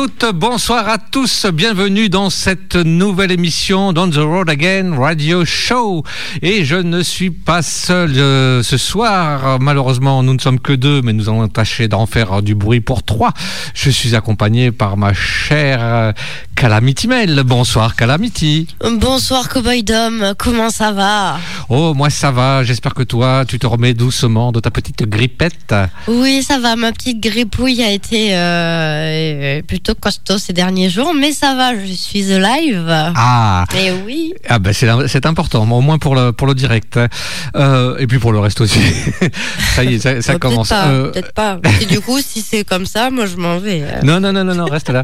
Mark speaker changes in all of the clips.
Speaker 1: Bonsoir à toutes, bonsoir à tous, bienvenue dans cette nouvelle émission d'On the Road Again Radio Show. Et je ne suis pas seul euh, ce soir, malheureusement nous ne sommes que deux, mais nous allons tâcher d'en faire du bruit pour trois. Je suis accompagné par ma chère euh, Calamity Mel. Bonsoir Calamity.
Speaker 2: Bonsoir Cowboy Dom, comment ça va?
Speaker 1: Oh moi ça va, j'espère que toi tu te remets doucement de ta petite grippette.
Speaker 2: Oui ça va, ma petite grippouille a été... Euh, plutôt costaud ces derniers jours, mais ça va, je suis alive.
Speaker 1: Ah
Speaker 2: Mais oui.
Speaker 1: Ah ben c'est important, au moins pour le, pour le direct. Euh, et puis pour le reste aussi. ça y est, ça, ça
Speaker 2: Bah,
Speaker 1: commence.
Speaker 2: Peut-être pas,
Speaker 1: Euh,
Speaker 2: peut-être pas. Et du coup, si c'est comme ça, moi je m'en vais. euh.
Speaker 1: Non, non, non, non, non, reste là.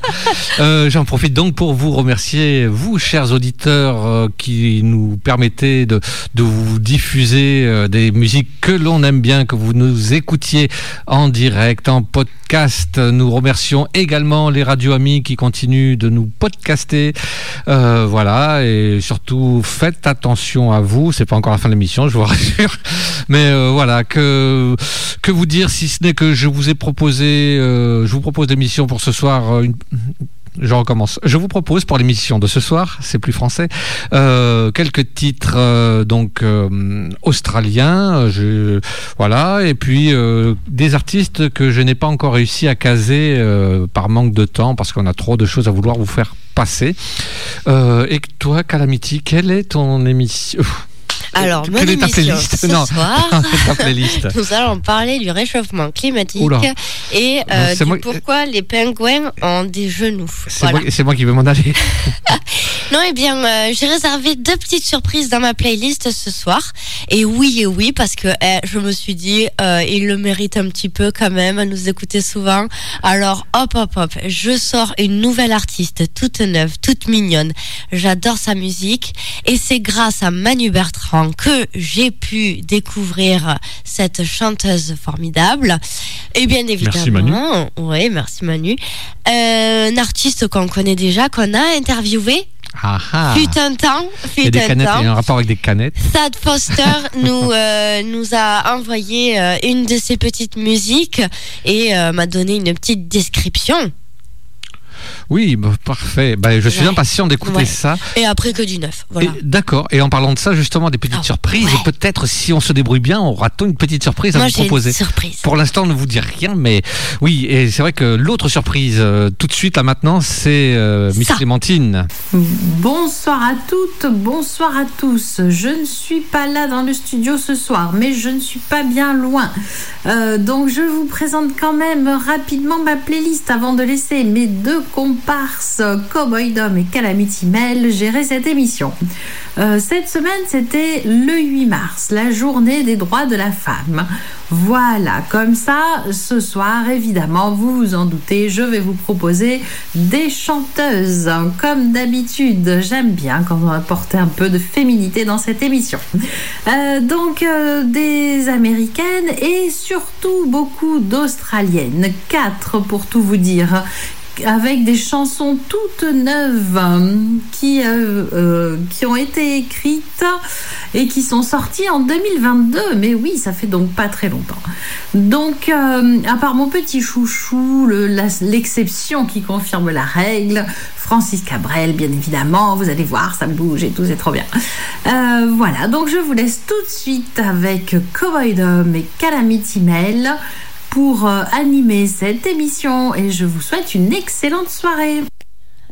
Speaker 1: Euh, J'en profite donc pour vous remercier, vous, chers auditeurs, qui nous permettez de, de vous diffuser des musiques que l'on aime bien, que vous nous écoutiez en direct, en podcast. Nous remercions également les radio amis qui continuent de nous podcaster. Euh, voilà, et surtout, faites attention à vous. C'est pas encore la fin de l'émission, je vous rassure. Mais euh, voilà, que, que vous dire si ce n'est que je vous ai proposé, euh, je vous propose l'émission pour ce soir. Je recommence. Je vous propose pour l'émission de ce soir, c'est plus français, euh, quelques titres euh, donc euh, australiens, voilà, et puis des artistes que je n'ai pas encore réussi à caser par manque de temps parce qu'on a trop de choses à vouloir vous faire passer. Et toi, Calamity, quelle est ton émission?
Speaker 2: Alors, mon
Speaker 1: Quelle est ta
Speaker 2: émission
Speaker 1: playlist
Speaker 2: ce
Speaker 1: Non.
Speaker 2: soir,
Speaker 1: playlist
Speaker 2: nous allons parler du réchauffement climatique
Speaker 1: Oula.
Speaker 2: et euh,
Speaker 1: c'est
Speaker 2: du
Speaker 1: moi-
Speaker 2: pourquoi les pingouins ont des genoux.
Speaker 1: C'est
Speaker 2: Voilà.
Speaker 1: moi, c'est moi qui vais m'en aller.
Speaker 2: Non, eh bien, euh, j'ai réservé deux petites surprises dans ma playlist ce soir. Et oui, et oui, parce que eh, je me suis dit, euh, il le mérite un petit peu quand même à nous écouter souvent. Alors, hop, hop, hop, je sors une nouvelle artiste, toute neuve, toute mignonne. J'adore sa musique. Et c'est grâce à Manu Bertrand que j'ai pu découvrir cette chanteuse formidable. Et bien
Speaker 1: Merci, Manu.
Speaker 2: évidemment, oui, merci Manu. Euh, un artiste qu'on connaît déjà, qu'on a interviewé
Speaker 1: Ah.
Speaker 2: Fut un temps,
Speaker 1: Il y a
Speaker 2: fut
Speaker 1: des
Speaker 2: un
Speaker 1: canettes, il y a
Speaker 2: temps.
Speaker 1: un rapport avec des canettes.
Speaker 2: Thad Foster nous euh, nous a envoyé euh, une de ses petites musiques et euh, m'a donné une petite description.
Speaker 1: Oui, bah, parfait. Bah, je suis
Speaker 2: Ouais.
Speaker 1: impatient d'écouter
Speaker 2: Ouais.
Speaker 1: ça.
Speaker 2: Et après que du neuf, voilà.
Speaker 1: Et- D'accord. Et en parlant de ça, justement, des petites
Speaker 2: Ah,
Speaker 1: surprises,
Speaker 2: ouais.
Speaker 1: peut-être si on se débrouille bien, on aura-t-on une petite surprise à vous
Speaker 2: j'ai une
Speaker 1: proposer.
Speaker 2: surprise.
Speaker 1: Pour l'instant, on ne vous dit rien, mais oui, et c'est vrai que l'autre surprise, euh, tout de suite, là maintenant, c'est euh, Miss. Clémentine.
Speaker 3: Bonsoir à toutes, bonsoir à tous. Je ne suis pas là dans le studio ce soir, mais je ne suis pas bien loin. Euh, donc je vous présente quand même rapidement ma playlist avant de laisser mes deux comparses, Cowboy Dom et Calamity Mel, gérer cette émission. Euh, cette semaine, c'était le 8 mars, la journée des droits de la femme. Voilà, comme ça, ce soir, évidemment, vous vous en doutez, je vais vous proposer des chanteuses. Comme d'habitude, j'aime bien quand on apporte un peu de féminité dans cette émission. Euh, donc, euh, des américaines et surtout beaucoup d'australiennes. Quatre pour tout vous dire avec des chansons toutes neuves qui, euh, euh, qui ont été écrites et qui sont sorties en 2022. Mais oui, ça fait donc pas très longtemps. Donc, euh, à part mon petit chouchou, l'exception qui confirme la règle, Francis Cabrel, bien évidemment, vous allez voir, ça bouge et tout, c'est trop bien. Voilà, donc je vous laisse tout de suite avec Cowboy Dom et Calamity Mel pour euh, animer cette émission et je vous souhaite une excellente soirée.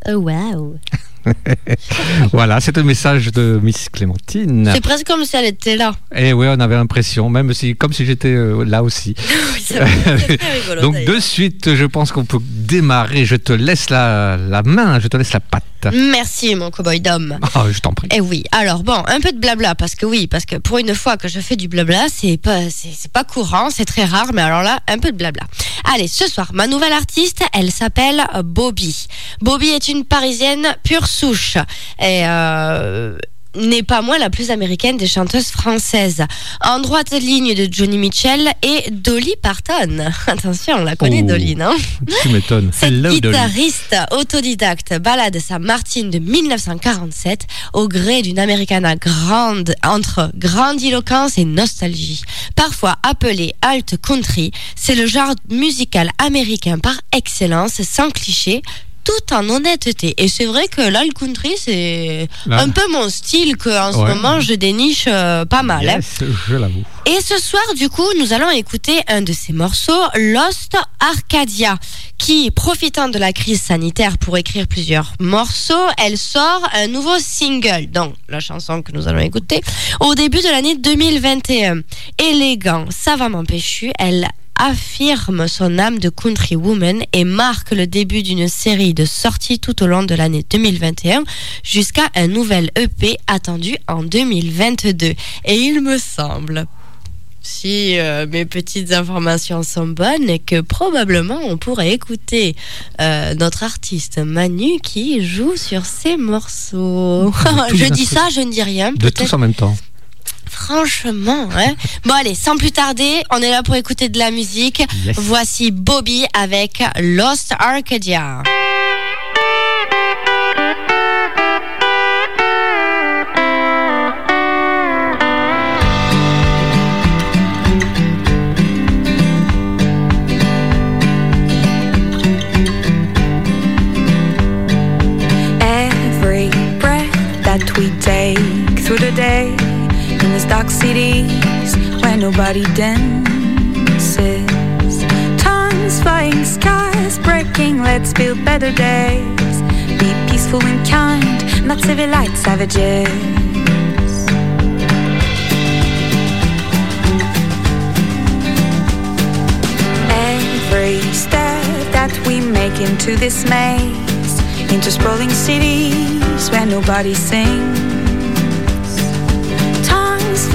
Speaker 2: Oh, wow.
Speaker 1: Voilà, c'est un message de Miss Clémentine.
Speaker 2: C'est presque comme si elle était là.
Speaker 1: Et oui, on avait l'impression, même si, comme si j'étais euh, là aussi.
Speaker 2: Oui, rigolo,
Speaker 1: Donc de suite, je pense qu'on peut démarrer. Je te laisse la, la main, je te laisse la patte.
Speaker 2: Merci mon cowboy Dom.
Speaker 1: Ah, je t'en prie.
Speaker 2: Eh oui, alors bon, un peu de blabla, parce que oui, parce que pour une fois que je fais du blabla, c'est pas, c'est, pas courant, c'est très rare, mais alors là, un peu de blabla. Allez, ce soir, ma nouvelle artiste, elle s'appelle Bobby. Bobby est une parisienne pure souche. Et euh, n'est pas moins la plus américaine des chanteuses françaises. En droite ligne de Johnny Mitchell et Dolly Parton. Attention, on la connaît
Speaker 1: Oh.
Speaker 2: Dolly, non
Speaker 1: Tu m'étonnes.
Speaker 2: Cette
Speaker 1: Hello, Dolly.
Speaker 2: guitariste autodidacte balade sa Martine de 1947 au gré d'une Americana grande entre grandiloquence et nostalgie. Parfois appelée alt country, c'est le genre musical américain par excellence, sans cliché, tout en honnêteté. Et c'est vrai que l'alt country, c'est
Speaker 1: Là.
Speaker 2: un peu mon style que en ce
Speaker 1: Ouais.
Speaker 2: moment je déniche euh, pas mal. hein.
Speaker 1: Je l'avoue.
Speaker 2: Et ce soir, du coup, nous allons écouter un de ses morceaux, Lost Arcadia, qui, profitant de la crise sanitaire pour écrire plusieurs morceaux, elle sort un nouveau single, donc la chanson que nous allons écouter, au début de l'année 2021. Élégant, savamment péchu, elle affirme son âme de country woman et marque le début d'une série de sorties tout au long de l'année 2021 jusqu'à un nouvel EP attendu en 2022. Et il me semble, si euh, mes petites informations sont bonnes, et que probablement on pourrait écouter euh, notre artiste Manu qui joue sur ces morceaux. je dis ça, je ne dis rien.
Speaker 1: De tous en même temps.
Speaker 2: Franchement, hein. Bon allez, sans plus tarder, on est là pour écouter de la musique.
Speaker 1: Yes.
Speaker 2: Voici Bobby avec Lost Arcadia.
Speaker 4: Every breath that we take through the day these dark cities where nobody dances. Tongues flying, skies breaking, let's build better days. Be peaceful and kind, not civilized savages. Every step that we make into this maze, into sprawling cities where nobody sings.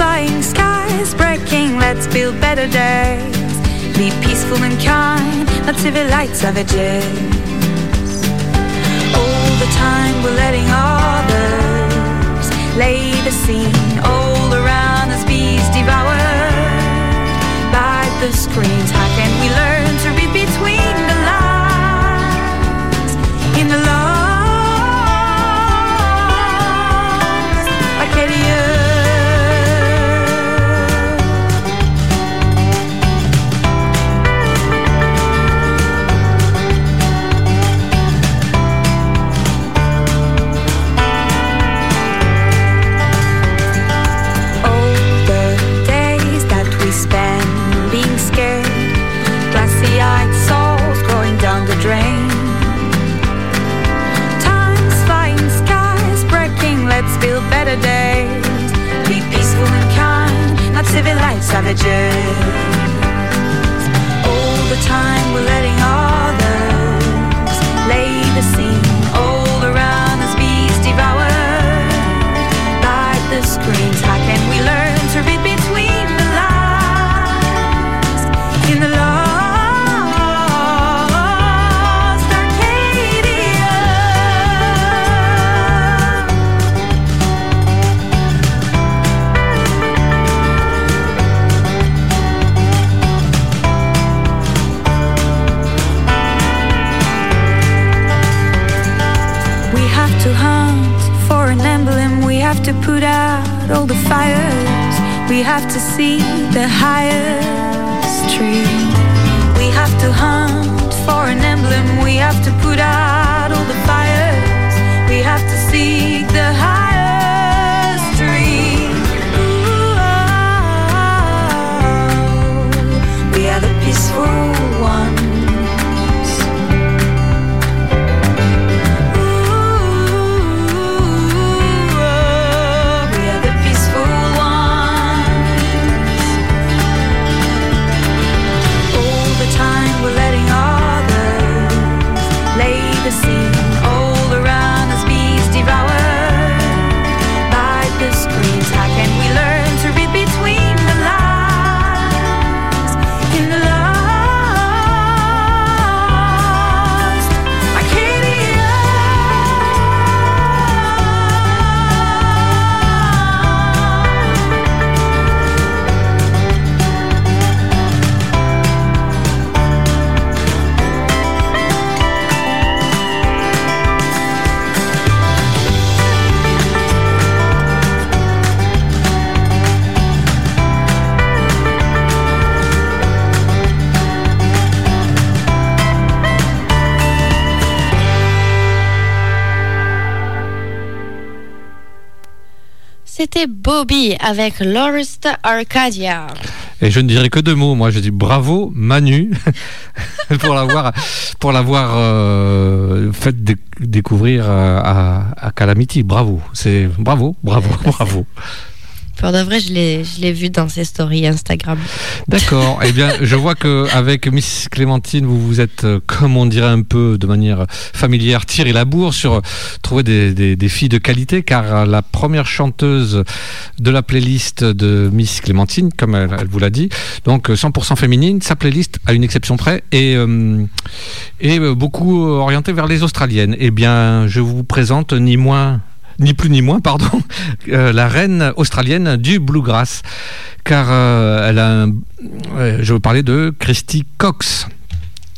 Speaker 4: Flying, skies breaking, let's build better days. Be peaceful and kind, not civilized savages. All the time we're letting others lay the scene all
Speaker 2: c'était Bobby avec Lorist Arcadia.
Speaker 1: Et je ne dirais que deux mots. Moi, je dis bravo Manu pour l'avoir pour l'avoir euh, fait découvrir à, à Calamity. Bravo, c'est bravo, bravo, bravo.
Speaker 2: Pour de vrai, je l'ai vu dans ses stories Instagram.
Speaker 1: D'accord. eh bien, je vois qu'avec Miss Clémentine, vous vous êtes, euh, comme on dirait un peu de manière familière, tiré la bourre sur euh, trouver des, filles de qualité, car la première chanteuse de la playlist de Miss Clémentine, comme elle, vous l'a dit, donc 100% féminine, sa playlist, à une exception près, est, euh, est beaucoup orientée vers les Australiennes. Eh bien, je vous présente ni moins ni plus ni moins, pardon, euh, la reine australienne du bluegrass. Car euh, elle a je veux parler de Christy Cox.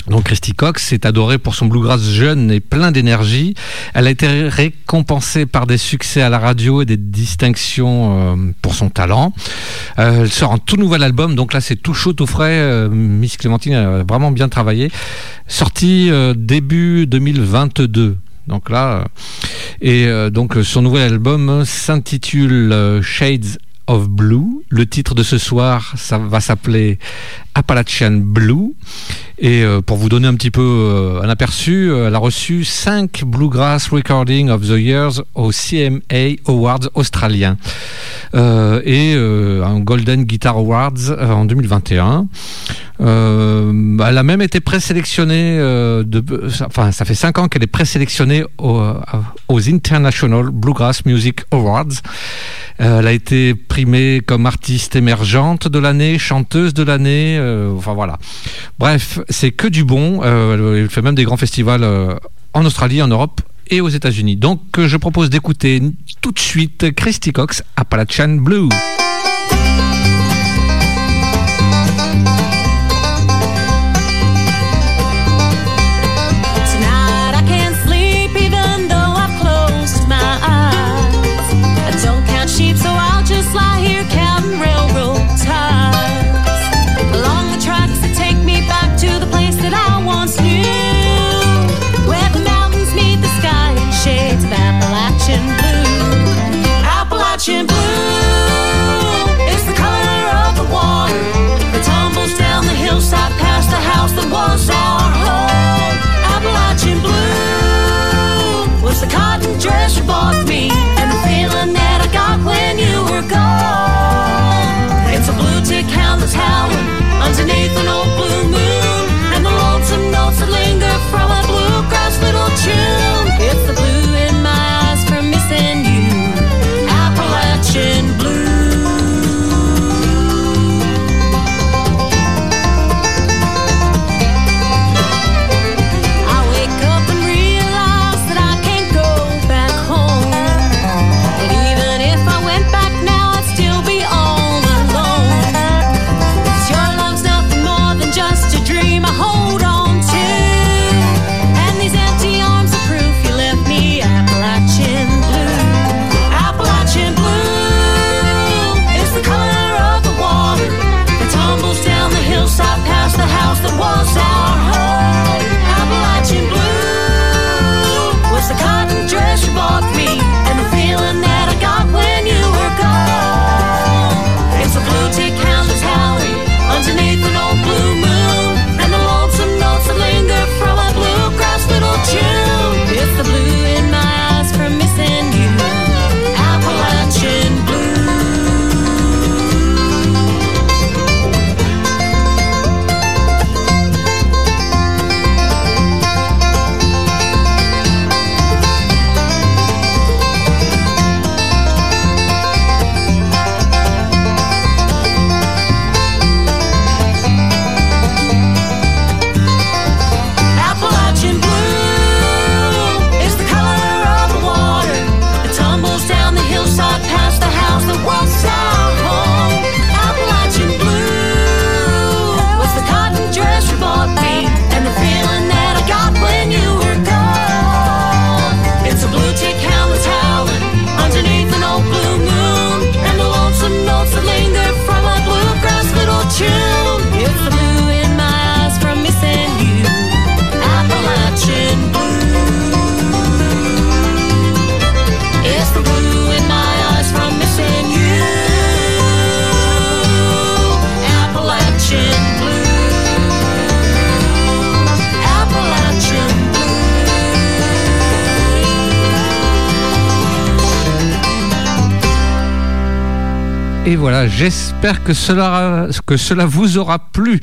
Speaker 1: Donc Christy Cox est adorée pour son bluegrass jeune et plein d'énergie. Elle a été récompensée par des succès à la radio et des distinctions euh, pour son talent. elle sort un tout nouvel album, donc là c'est tout chaud, tout frais. Miss Clémentine a vraiment bien travaillé. Sorti début 2022. Donc là, euh, et euh, donc son nouvel album s'intitule euh, Shades of Blue. Le titre de ce soir, ça va s'appeler Appalachian Blue. Et pour vous donner un petit peu un aperçu, elle a reçu 5 Bluegrass Recording of the Years au CMA Awards australien et un Golden Guitar Awards en 2021. Euh, elle a même été présélectionnée, euh, enfin ça fait 5 ans qu'elle est présélectionnée euh, aux International Bluegrass Music Awards. elle a été primée comme artiste émergente de l'année, chanteuse de l'année, voilà. Bref, c'est que du bon. elle fait même des grands festivals en Australie, en Europe et aux États-Unis. Donc je propose d'écouter tout de suite Christy Cox, Appalachian blue. J'espère que cela, que cela vous aura plu.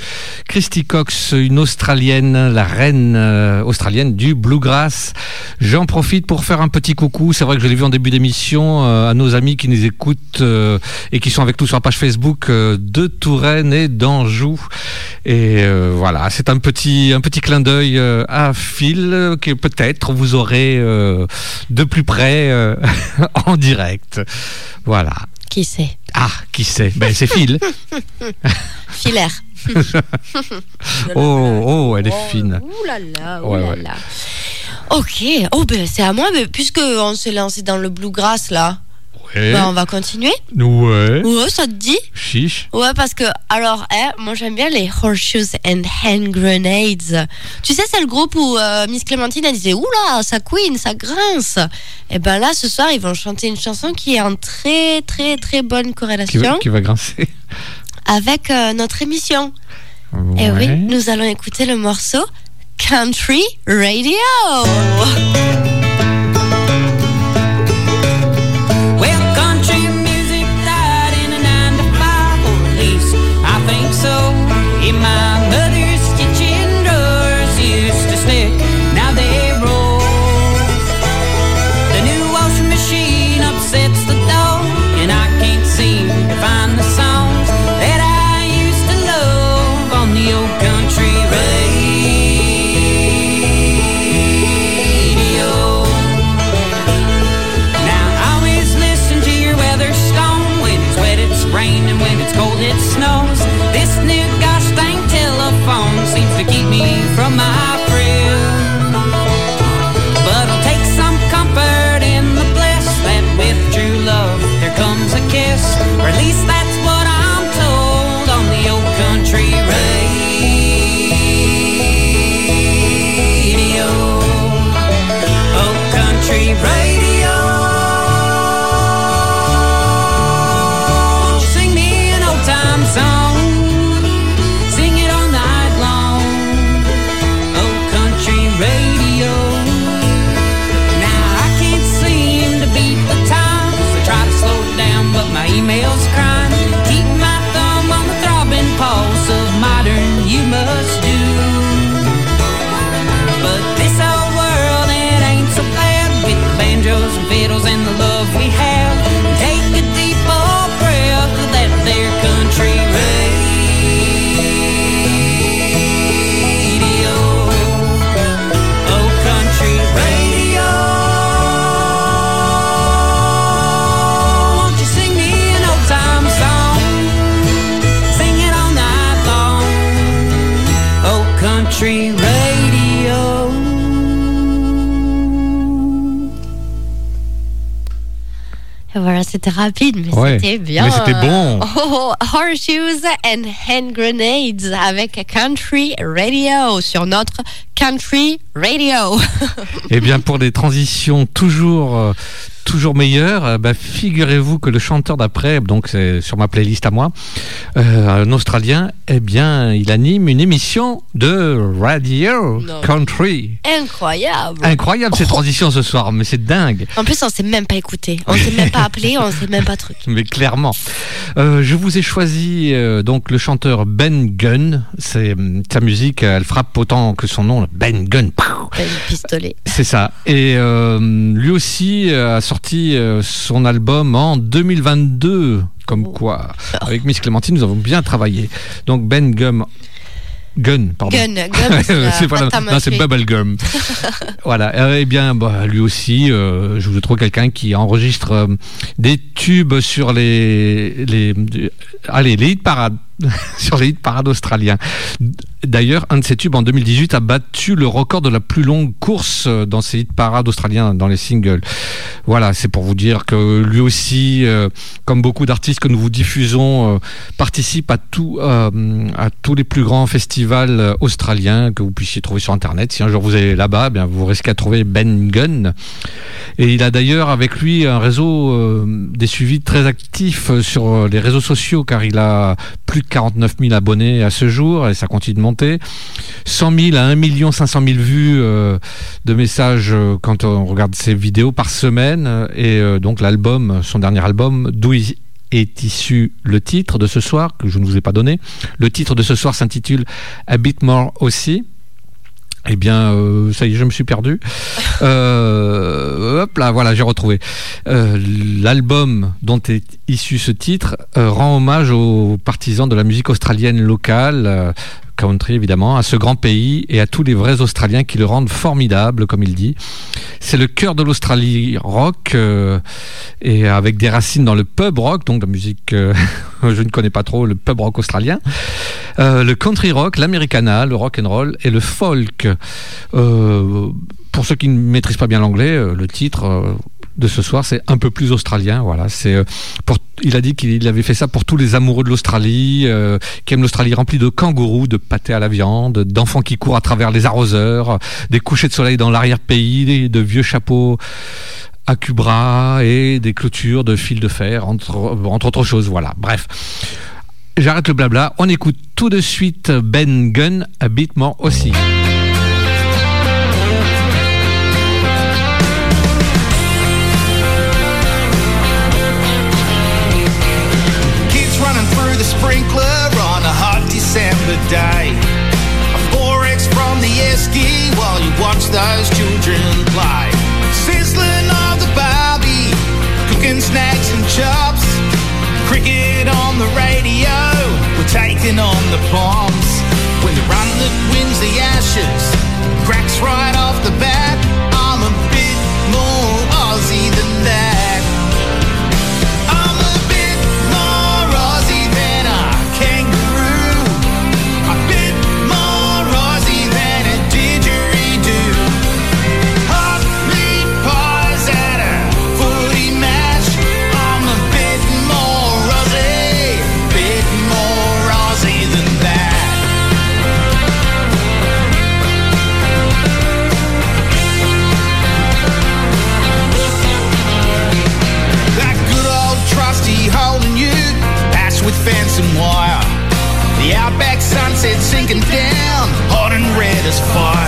Speaker 1: Christy Cox, une Australienne, la reine euh, australienne du bluegrass. J'en profite pour faire un petit coucou. C'est vrai que je l'ai vu en début d'émission euh, à nos amis qui nous écoutent euh, et qui sont avec nous sur la page Facebook de Touraine et d'Anjou. Et voilà, c'est un petit, un petit clin d'œil à Phil que peut-être vous aurez de plus près en direct. Voilà.
Speaker 5: Qui sait
Speaker 1: Ah, qui sait Ben c'est Phil.
Speaker 5: Filaire.
Speaker 1: oh, oh, elle est fine.
Speaker 5: Ouh là là, ouh là là. Ok, oh ben c'est à moi, mais puisque on s'est lancé dans le bluegrass là. Ben, on va continuer.
Speaker 1: Ouais.
Speaker 5: Ouais, ça te dit
Speaker 1: Chiche.
Speaker 5: Ouais, parce que, alors, hein, moi j'aime bien les Horseshoes and Hand Grenades. Tu sais, c'est le groupe où euh, Miss Clémentine elle disait Oula, ça queen, ça grince. Et eh ben là, ce soir, ils vont chanter une chanson qui est en très, très, très bonne corrélation.
Speaker 1: Qui va, grincer.
Speaker 5: Avec euh, notre émission. Et eh oui, nous allons écouter le morceau Country Radio. my c'était rapide, mais c'était bien.
Speaker 1: Mais c'était bon.
Speaker 5: Oh, horseshoes and Hand Grenades avec Country Radio sur notre Country Radio.
Speaker 1: Eh bien, pour des transitions toujours euh, toujours meilleur, euh, bah, figurez-vous que le chanteur d'après, donc c'est sur ma playlist à moi, euh, un Australien, eh bien, il anime une émission de radio country.
Speaker 5: Incroyable.
Speaker 1: Incroyable cette transition ce soir, mais c'est dingue.
Speaker 5: En plus, on s'est même pas écouté, on s'est même pas appelé, on s'est même pas truc.
Speaker 1: Mais clairement. Euh, je vous ai choisi donc le chanteur Ben Gunn. C'est sa musique, elle frappe autant que son nom, Ben Gunn.
Speaker 5: Ben pistolet.
Speaker 1: C'est ça. Et lui aussi a sorti euh, son album en 2022. Comme oh. quoi, avec Miss Clémentine, nous avons bien travaillé. Donc Ben Gum. Gun, pardon.
Speaker 5: Gun, Gum,
Speaker 1: c'est Bubble Gum. voilà. et eh bien, bah, lui aussi, euh, je vous trouve quelqu'un qui enregistre euh, des tubes sur les, les, allez, les hit parades sur les hit parades australiens. D'ailleurs, un de ces tubes en 2018 a battu le record de la plus longue course euh, dans ces hit parades australiens, dans les singles. Voilà, c'est pour vous dire que lui aussi, euh, comme beaucoup d'artistes que nous vous diffusons, euh, participe à, tout, à tous les plus grands festivals australiens que vous puissiez trouver sur Internet. Si un jour vous allez là-bas, eh bien vous risquez à trouver Ben Gunn. Et il a d'ailleurs avec lui un réseau des suivis très actifs sur les réseaux sociaux, car il a plus 49 000 abonnés à ce jour et ça continue de monter. 100 000 à 1 500 000 vues euh, de messages euh, quand on regarde ses vidéos par semaine. Et euh, donc l'album, son dernier album, Do est issu le titre de ce soir, que je ne vous ai pas donné. Le titre de ce soir s'intitule A Bit More aussi. Eh bien, euh, ça y est, je me suis perdu. Euh, hop là, voilà, j'ai retrouvé. Euh, L'album dont est issu ce titre rend hommage aux partisans de la musique australienne locale, country évidemment, à ce grand pays et à tous les vrais Australiens qui le rendent formidable, comme il dit. C'est le cœur de l'Australie rock euh, et avec des racines dans le pub rock, donc la musique, euh, je ne connais pas trop le pub rock australien, euh, le country rock, l'americana, le rock and roll et le folk. Pour ceux qui ne maîtrisent pas bien l'anglais, le titre de ce soir, c'est un peu plus australien. Voilà, c'est euh, pour. Il a dit qu'il avait fait ça pour tous les amoureux de l'Australie, euh, qui aiment l'Australie remplie de kangourous, de pâtés à la viande, d'enfants qui courent à travers les arroseurs, des couchers de soleil dans l'arrière-pays, de vieux chapeaux à cubras et des clôtures de fils de fer, entre, entre autres choses. Voilà. Bref. J'arrête le blabla. On écoute tout de suite Ben Gunn, a bit more aussi.
Speaker 6: Sprinkler on a hot December day. A 4X from the esky while you watch those children play. Sizzling of the barbie, cooking snacks and chops. Cricket on the radio, we're taking on the bombs. When the run that wins the ashes cracks right off sinking down, hot and red as fire.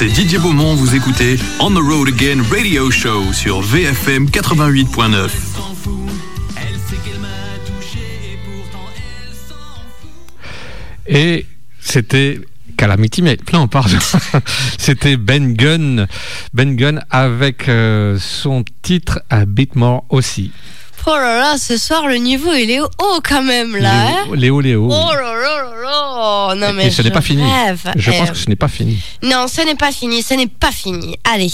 Speaker 7: C'est Didier Beaumont, vous écoutez On the Road Again Radio Show sur VFM 88.9.
Speaker 6: s'en fout. Elle sait qu'elle m'a touché et
Speaker 1: c'était Calamity mais non pardon c'était Ben Gunn Ben Gunn avec euh, son titre A Bit More aussi
Speaker 2: Oh là là, ce soir, le niveau, il est haut quand même, là. hein
Speaker 1: Léo Léo, Léo.
Speaker 2: Oh là là là là non mais
Speaker 1: Et ce n'est pas fini.
Speaker 2: rêve.
Speaker 1: Je pense
Speaker 2: Euh,
Speaker 1: que ce n'est pas fini.
Speaker 2: Non, ce n'est pas fini, ce n'est pas fini. Allez,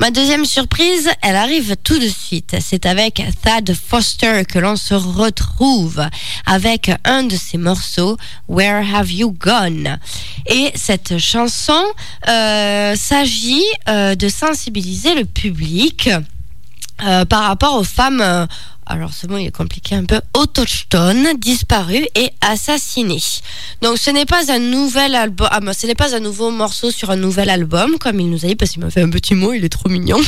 Speaker 2: ma deuxième surprise, elle arrive tout de suite. C'est avec Thad Foster que l'on se retrouve avec un de ses morceaux, Where Have You Gone? Et cette chanson euh, s'agit euh, de sensibiliser le public euh, par rapport aux femmes. euh, alors ce mot il est compliqué un peu autochtones disparues et assassinées. Donc ce n'est pas un nouvel album, ah, bah, ce n'est pas un nouveau morceau sur un nouvel album comme il nous a dit parce qu'il m'a fait un petit mot, il est trop mignon.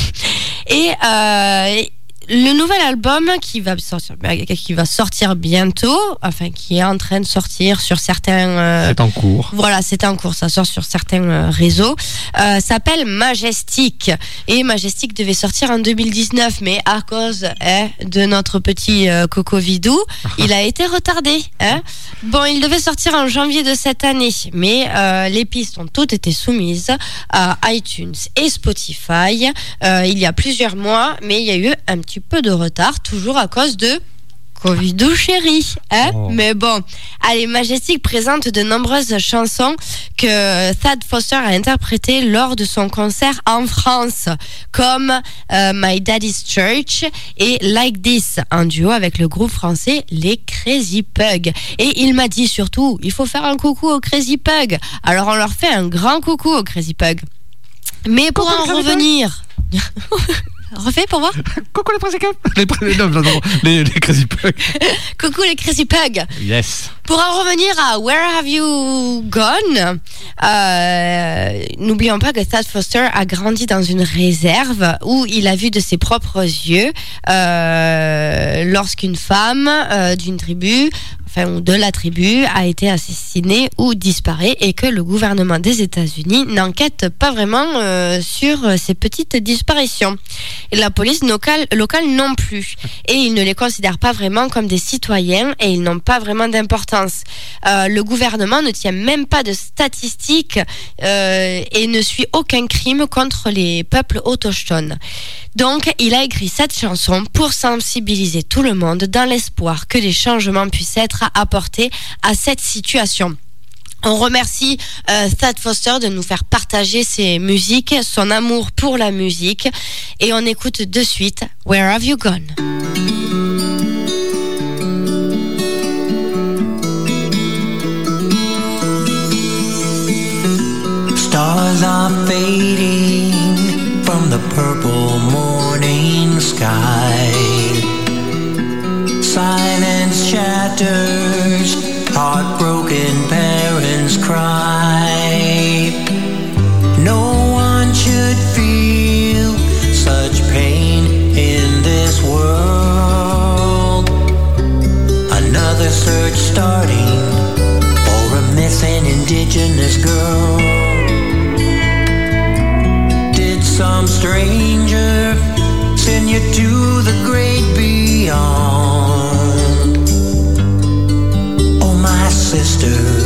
Speaker 2: Et euh, le nouvel album qui va sortir, qui va sortir bientôt, enfin qui est en train de sortir sur certains euh,
Speaker 1: C'est en cours.
Speaker 2: voilà, c'est en cours, ça sort sur certains euh, réseaux. Euh, s'appelle Majestic. Et Majestic devait sortir en 2019, mais à cause hein, de notre petit Coco Vidou, il a été retardé. Hein. Bon, il devait sortir en janvier de cette année, mais les pistes ont toutes été soumises à iTunes et Spotify il y a plusieurs mois, mais il y a eu un petit peu de retard, toujours à cause de Covidou chéri, hein
Speaker 1: Oh.
Speaker 2: Mais bon, allez, Majestic présente de nombreuses chansons que Thad Foster a interprétées lors de son concert en France, comme euh, My Daddy's Church et Like This, en duo avec le groupe français Les Crazy Pug. Et il m'a dit surtout, il faut faire un coucou aux Crazy Pug. Alors on leur fait un grand coucou aux Crazy Pug. Mais pour
Speaker 1: Coucou,
Speaker 2: en revenir... Refais pour voir
Speaker 1: Coucou les Crazy Pug les, les, Crazy Pug.
Speaker 2: Coucou les Crazy Pug
Speaker 1: Yes.
Speaker 2: Pour en revenir à Where Have You Gone, euh, n'oublions pas que Thad Foster a grandi dans une réserve où il a vu de ses propres yeux euh, lorsqu'une femme euh, d'une tribu, enfin de la tribu, a été assassinée ou disparaît et que le gouvernement des États-Unis n'enquête pas vraiment euh, sur ces petites disparitions. Et la police locale, locale non plus. Et ils ne les considèrent pas vraiment comme des citoyens et ils n'ont pas vraiment d'importance. Euh, le gouvernement ne tient même pas de statistiques euh, et ne suit aucun crime contre les peuples autochtones. Donc, il a écrit cette chanson pour sensibiliser tout le monde dans l'espoir que des changements puissent être apportés à cette situation. On remercie euh, Thad Foster de nous faire partager ses musiques, son amour pour la musique. Et on écoute de suite Where Have You Gone?
Speaker 8: Stars are fading the purple morning sky. Silence shatters, heartbroken parents cry. No one should feel such pain in this world. Another search starting for a missing indigenous girl. Some stranger send you to the great beyond? Oh, my sisters,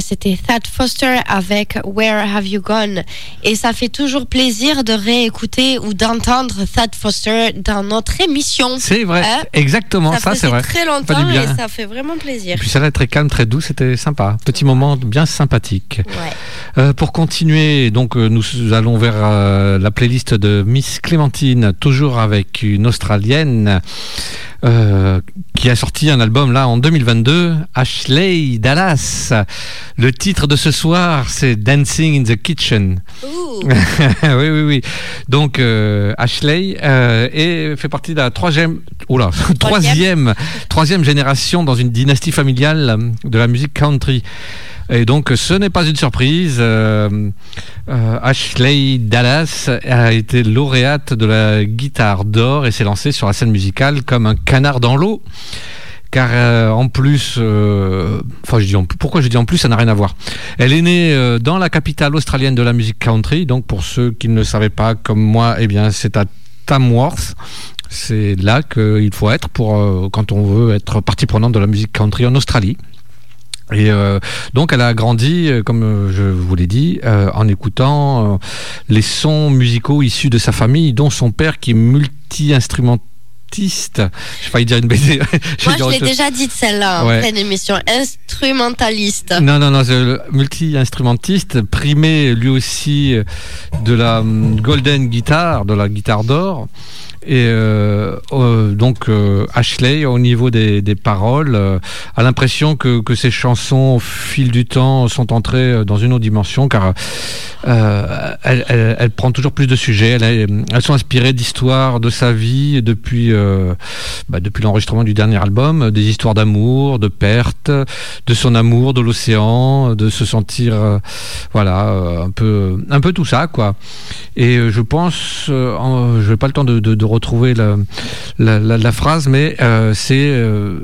Speaker 2: c'était Thad Foster avec Where Have You Gone. Et ça fait toujours plaisir de réécouter ou d'entendre Thad Foster dans notre émission.
Speaker 1: C'est vrai,
Speaker 2: Hein
Speaker 1: exactement, ça,
Speaker 2: faisait
Speaker 1: c'est vrai.
Speaker 2: très
Speaker 1: Fait
Speaker 2: longtemps
Speaker 1: du bien.
Speaker 2: et ça fait vraiment plaisir.
Speaker 1: Et puis celle-là est très calme, très douce, c'était sympa. Petit moment bien sympathique.
Speaker 2: Ouais.
Speaker 1: Euh, pour continuer, donc euh, nous allons vers euh, la playlist de Miss Clémentine, toujours avec une Australienne euh, qui a sorti un album là en 2022, Ashley Dallas. Le titre de ce soir, c'est Dancing in the Kitchen. Oui, oui, oui. Donc euh, Ashley euh, est, fait partie de la troisième, oula, troisième, troisième génération dans une dynastie familiale de la musique country. Et donc, ce n'est pas une surprise. euh, euh, Ashley Dallas a été lauréate de la guitare d'or et s'est lancée sur la scène musicale comme un canard dans l'eau. Car euh, en plus, euh, je dis en- pourquoi je dis en plus, ça n'a rien à voir. Elle est née euh, dans la capitale australienne de la musique country. Donc pour ceux qui ne le savaient pas, comme moi, eh bien c'est à Tamworth. C'est là qu'il faut être pour euh, quand on veut être partie prenante de la musique country en Australie. Et euh, donc elle a grandi, euh, comme euh, je vous l'ai dit, euh, en écoutant euh, les sons musicaux issus de sa famille, dont son père qui est multi-instrumentiste. J'ai failli dire une BD.
Speaker 2: Moi, je l'ai déjà dit de celle-là en
Speaker 1: Ouais.
Speaker 2: pleine émission. Instrumentaliste.
Speaker 1: Non, non, non, multi-instrumentiste, primé lui aussi de la hum, Golden Guitar, de la guitare d'or. Et euh, euh, donc euh, Ashley, au niveau des, des paroles, a l'impression que, que ses chansons, au fil du temps, sont entrées dans une autre dimension, car elle, elle- elle prend toujours plus de sujets. Elles sont inspirées d'histoires de sa vie depuis, bah, depuis l'enregistrement du dernier album, des histoires d'amour, de perte, de son amour, de l'océan, de se sentir, voilà, un peu, un peu tout ça, quoi. Et je pense, euh, je n'ai pas le temps de, de- de retrouver la, la, phrase, mais euh, c'est, euh,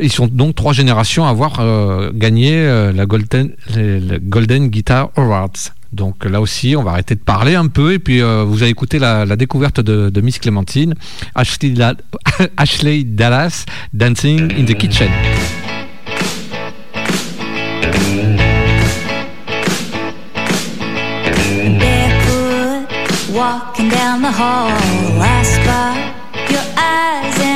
Speaker 1: ils sont donc trois générations à avoir euh, gagné la Golden, les- le Golden Guitar Awards. Donc là aussi, on va arrêter de parler un peu et puis vous allez écouter la, découverte de, Miss Clémentine, Ashley, Da- Ashley Dallas, Dancing in the Kitchen.
Speaker 9: walking down the.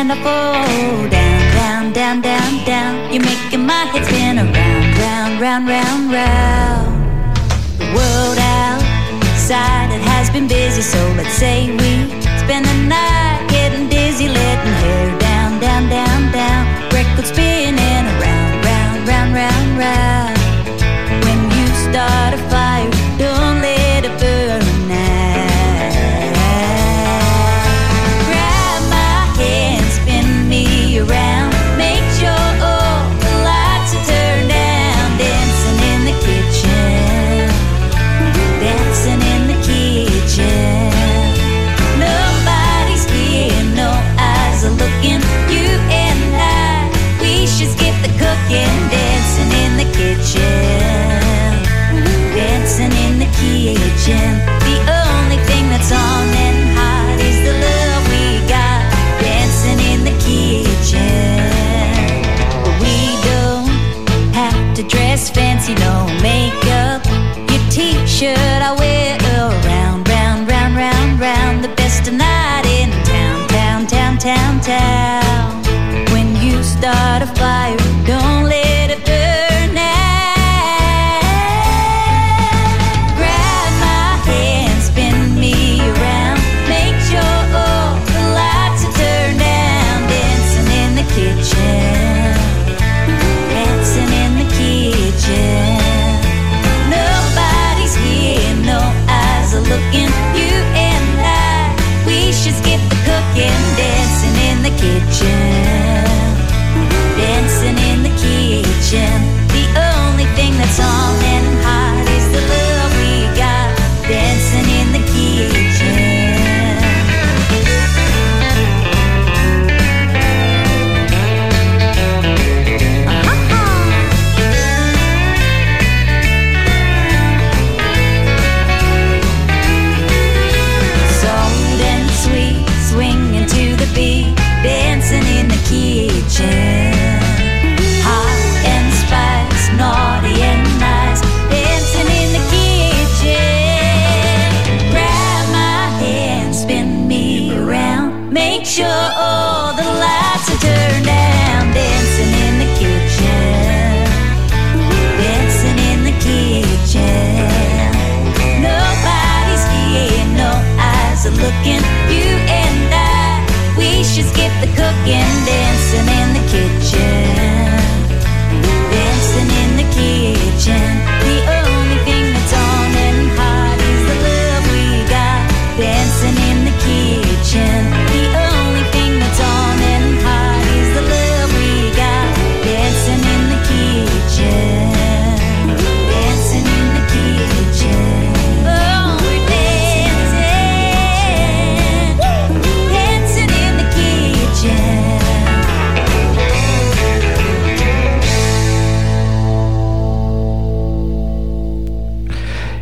Speaker 9: And I fall down, down, down, down, down. You're making my head spin around, round, round, round, round. The world outside it has been busy, so let's say we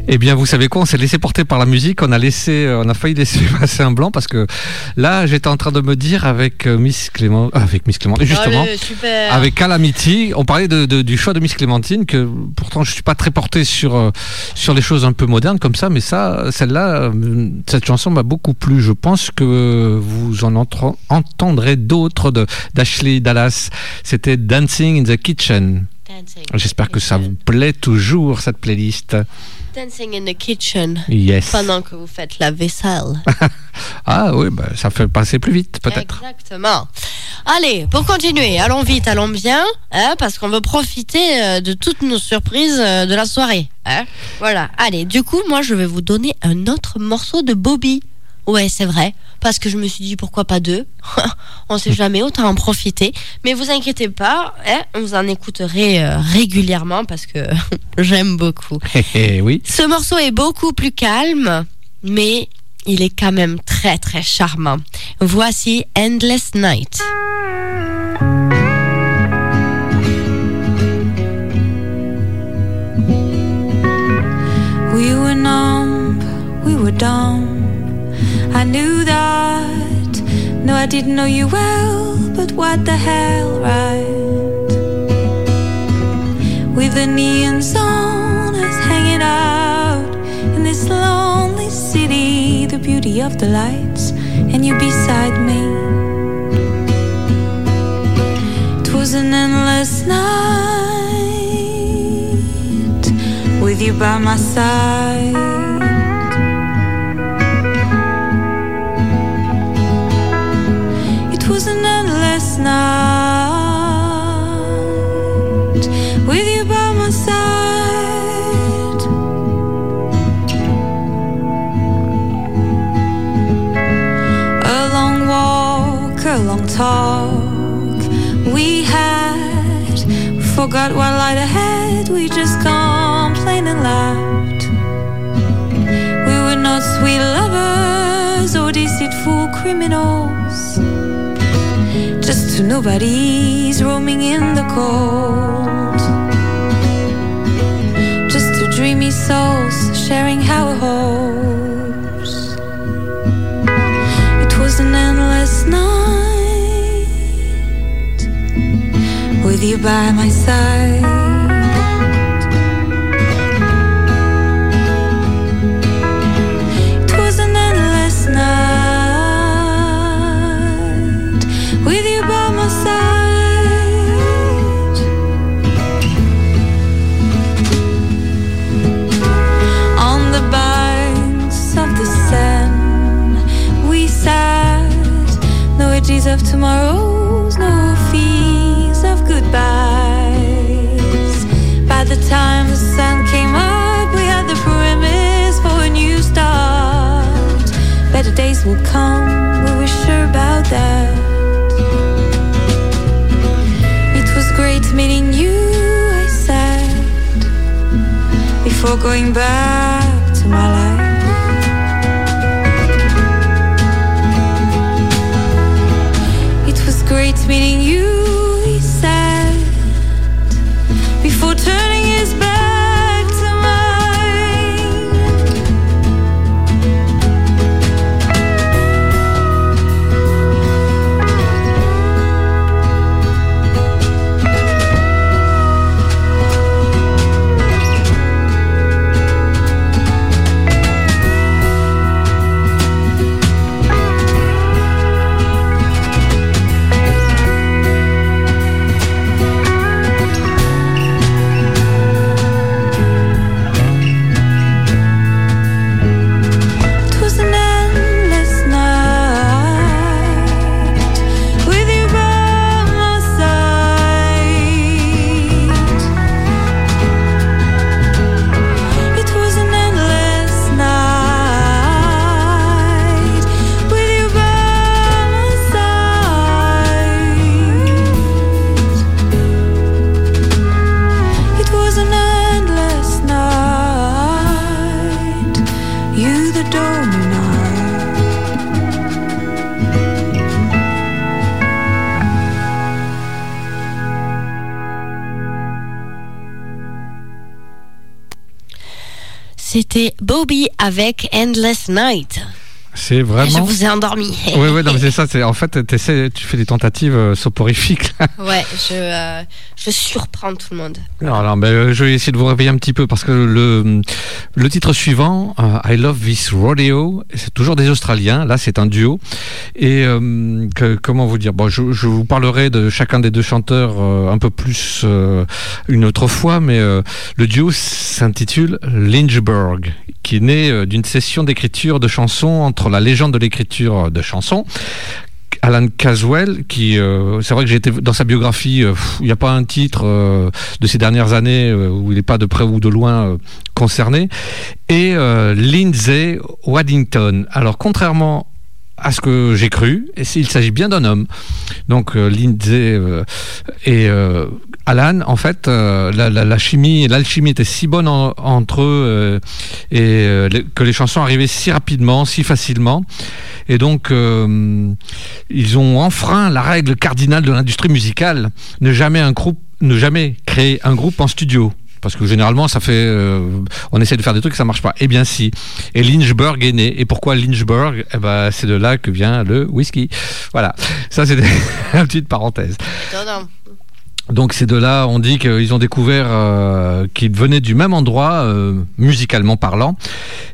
Speaker 1: Eh bien, vous savez quoi On s'est laissé porter par la musique. On a laissé, euh, on a failli laisser passer un blanc parce que là, j'étais en train de me dire avec euh, Miss Clément, euh, avec Miss Clément, justement.
Speaker 2: Super.
Speaker 1: Avec Calamity, on parlait de, de- du choix de Miss Clémentine, que pourtant je suis pas très porté sur euh, sur les choses un peu modernes comme ça, mais ça, celle-là, cette chanson m'a beaucoup plu. Je pense que vous en entendrez d'autres de d'Ashley Dallas. C'était Dancing in the Kitchen. J'espère que ça vous plaît toujours cette playlist.
Speaker 2: Dancing in the kitchen.
Speaker 1: Yes.
Speaker 2: Pendant que vous faites la vaisselle.
Speaker 1: Ah oui, bah, ça fait passer plus vite peut-être.
Speaker 2: Exactement. Allez, pour continuer, allons vite, allons bien, hein, parce qu'on veut profiter euh, de toutes nos surprises euh, de la soirée. hein. Voilà. Allez, du coup, moi, je vais vous donner un autre morceau de Bobby. Ouais, c'est vrai, parce que je me suis dit pourquoi pas deux? On sait jamais, autant en profiter. Mais vous inquiétez pas, hein, vous en écouterez euh, régulièrement parce que j'aime beaucoup.
Speaker 1: Eh oui.
Speaker 2: Ce morceau est beaucoup plus calme, mais il est quand même très très charmant. Voici Endless Night.
Speaker 4: We were numb, we were dumb. I knew that. No, I didn't know you well, but what the hell, right? With the neon on us hanging out in this lonely city, the beauty of the lights, and you beside me. It was an endless night with you by my side. With you by my side. A long walk, a long talk we had. Forgot what lied ahead, we just complained and laughed. We were not sweet lovers or deceitful criminals. Just two nobodies roaming in the cold. Just two dreamy souls sharing our hopes. It was an endless night with you by my side. Tomorrows, no fears of goodbyes. By the time the sun came up, we had the premise for a new start. Better days will come, we were sure about that. It was great meeting you, I said, before going back to my life.
Speaker 2: C'était Bobby avec Endless Night.
Speaker 1: C'est
Speaker 2: Je
Speaker 1: vraiment.
Speaker 2: vous ai endormi.
Speaker 1: Oui, oui, non, mais c'est ça. C'est en fait, t'essaies- tu fais des tentatives euh, soporifiques. là.
Speaker 2: Ouais, je, euh, je surprends tout le monde.
Speaker 1: Alors, alors, ben, euh, je vais essayer de vous réveiller un petit peu parce que le, le titre suivant, I Love This Rodeo, c'est toujours des Australiens. Là, c'est un duo. Et que- comment vous dire? Bon, je, je vous parlerai de chacun des deux chanteurs un peu plus une autre fois, mais le duo s'intitule Lynchburg, qui est né d'une session d'écriture de chansons entre la légende de l'écriture de chansons Alan Caswell, qui, euh, c'est vrai que été dans sa biographie, euh, il n'y a pas un titre euh, de ces dernières années où il n'est pas de près ou de loin concerné, et Lindsay Waddington. Alors, contrairement à ce que j'ai cru, et il s'agit bien d'un homme. Donc, Lindsay euh, Alan, en fait, euh, la, la- la chimie, l'alchimie était si bonne en- entre eux euh, et euh, les- que les chansons arrivaient si rapidement, si facilement. Et donc, euh, ils ont enfreint la règle cardinale de l'industrie musicale ne jamais un groupe, ne jamais créer un groupe en studio. Parce que généralement, ça fait, euh, on essaie de faire des trucs, ça marche pas. Eh bien, si. Et Lynchburg est né. Et pourquoi Lynchburg? Eh ben, c'est de là que vient le whisky. Voilà. Ça, c'était une petite parenthèse. Donc c'est de là, on dit qu'ils ont découvert euh, qu'ils venaient du même endroit, euh, musicalement parlant,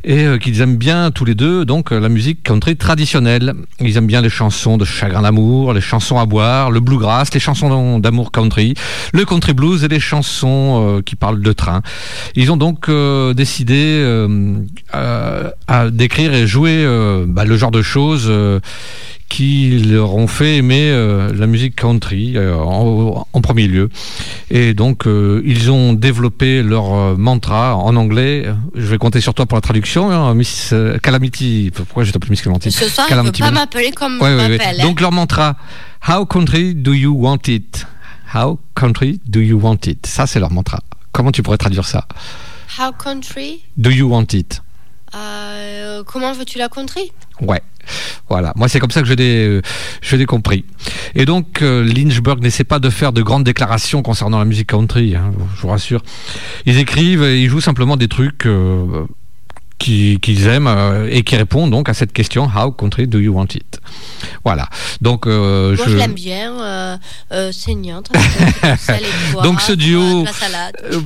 Speaker 1: et euh, qu'ils aiment bien tous les deux donc la musique country traditionnelle. Ils aiment bien les chansons de chagrin d'amour, les chansons à boire, le bluegrass, les chansons d'amour country, le country blues et les chansons qui parlent de train. Ils ont donc décidé d'écrire et jouer bah, le genre de choses. Qui leur ont fait aimer euh, la musique country euh, en, en premier lieu. Et donc, euh, ils ont développé leur mantra en anglais. Je vais compter sur toi pour la traduction. hein, Miss Calamity. Pourquoi je t'appelle Miss Calamity
Speaker 2: Ce soir,
Speaker 1: Calamity
Speaker 2: peut pas
Speaker 1: Man.
Speaker 2: m'appeler comme
Speaker 1: Ouais,
Speaker 2: on
Speaker 1: ouais, ouais.
Speaker 2: m'appelle. hein.
Speaker 1: Donc, leur mantra How country do you want it? How country do you want it? Ça, c'est leur mantra. Comment tu pourrais traduire ça?
Speaker 2: How country
Speaker 1: Do you want it?
Speaker 2: Euh, Comment veux-tu la country
Speaker 1: Ouais. Voilà, moi c'est comme ça que je l'ai, euh, compris. Et donc euh, Lynchburg n'essaie pas de faire de grandes déclarations concernant la musique country, hein, je vous rassure. Ils écrivent et ils jouent simplement des trucs euh, qui- qu'ils aiment euh, et qui répondent donc à cette question How country do you want it? Voilà. Donc euh,
Speaker 2: Moi, je, l'aime bien. Euh, euh, saignante.
Speaker 1: Donc, ce duo-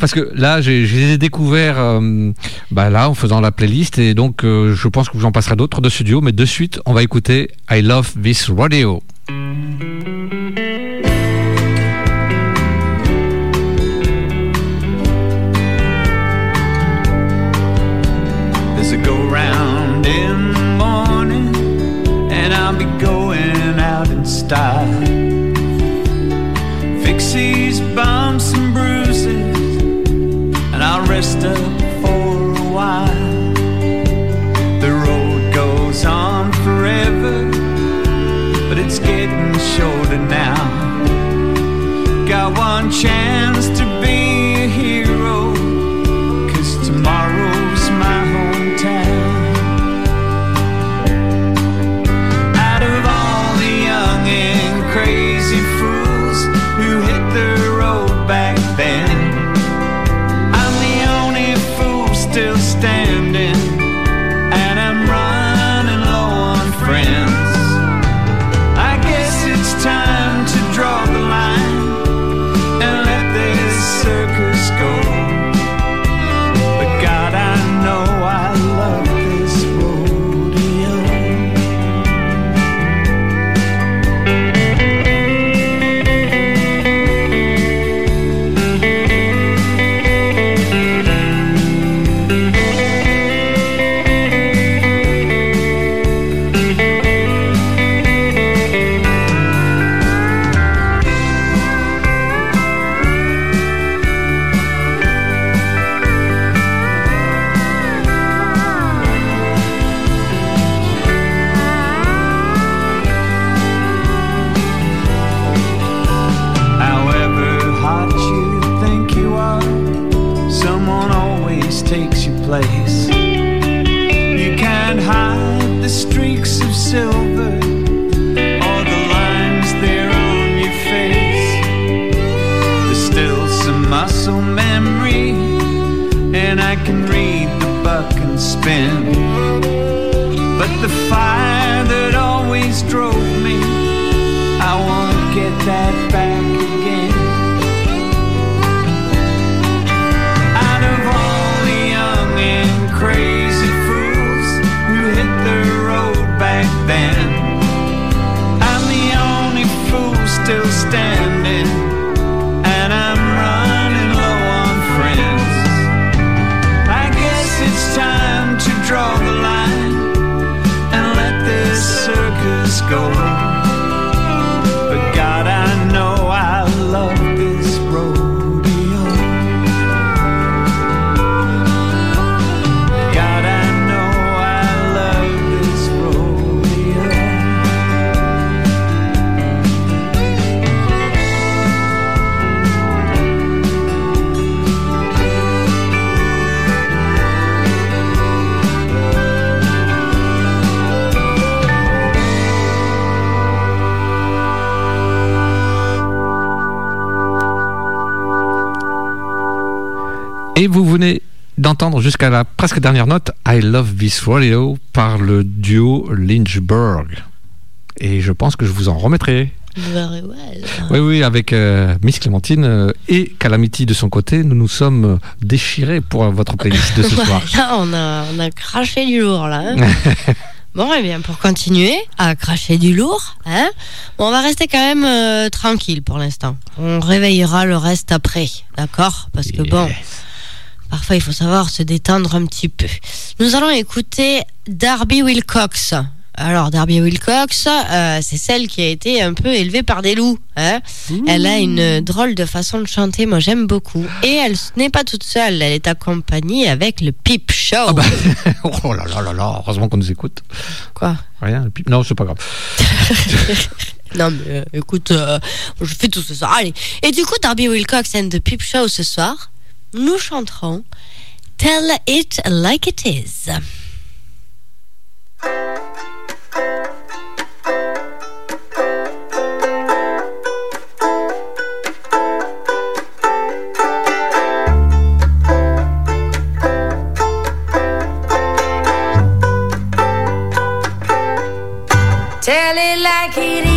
Speaker 1: Parce que là, j'ai- je les ai découverts euh, bah là, en faisant la playlist, et donc je pense que j'en passerai d'autres de studio, mais de suite, on va écouter I Love This Radio.
Speaker 10: I'll be going out in style. Fix these bumps and bruises, and I'll rest up for a while. The road goes on forever, but it's getting shorter now. Got one chance
Speaker 1: Et vous venez d'entendre jusqu'à la presque dernière note I Love This Radio par le duo Lynchburg. Et je pense que je vous en remettrai.
Speaker 2: Very well.
Speaker 1: Oui, oui, avec euh, Miss Clémentine euh, et Calamity de son côté, nous nous sommes déchirés pour votre playlist de ce soir.
Speaker 2: Là, on a, on a craché du lourd, là. hein. bon, et bien, pour continuer à cracher du lourd, hein, bon, on va rester quand même euh, tranquille pour l'instant. On réveillera le reste après, d'accord? Parce que bon, parfois il faut savoir se détendre un petit peu. Nous allons écouter Darby Wilcox. Alors, Darby Wilcox, euh, c'est celle qui a été un peu élevée par des loups. hein. Elle a une drôle de façon de chanter, moi j'aime beaucoup. Et elle n'est pas toute seule, elle est accompagnée avec le Peep Show.
Speaker 1: Ah bah, oh là là là là, heureusement qu'on nous écoute.
Speaker 2: Quoi?
Speaker 1: Rien, le non, c'est pas grave.
Speaker 2: Non mais euh, écoute, euh, je fais tout ce soir. Allez. Et du coup, Darby Wilcox and the Peep Show ce soir, nous chanterons Tell It Like It Is.
Speaker 11: Tell it like it is.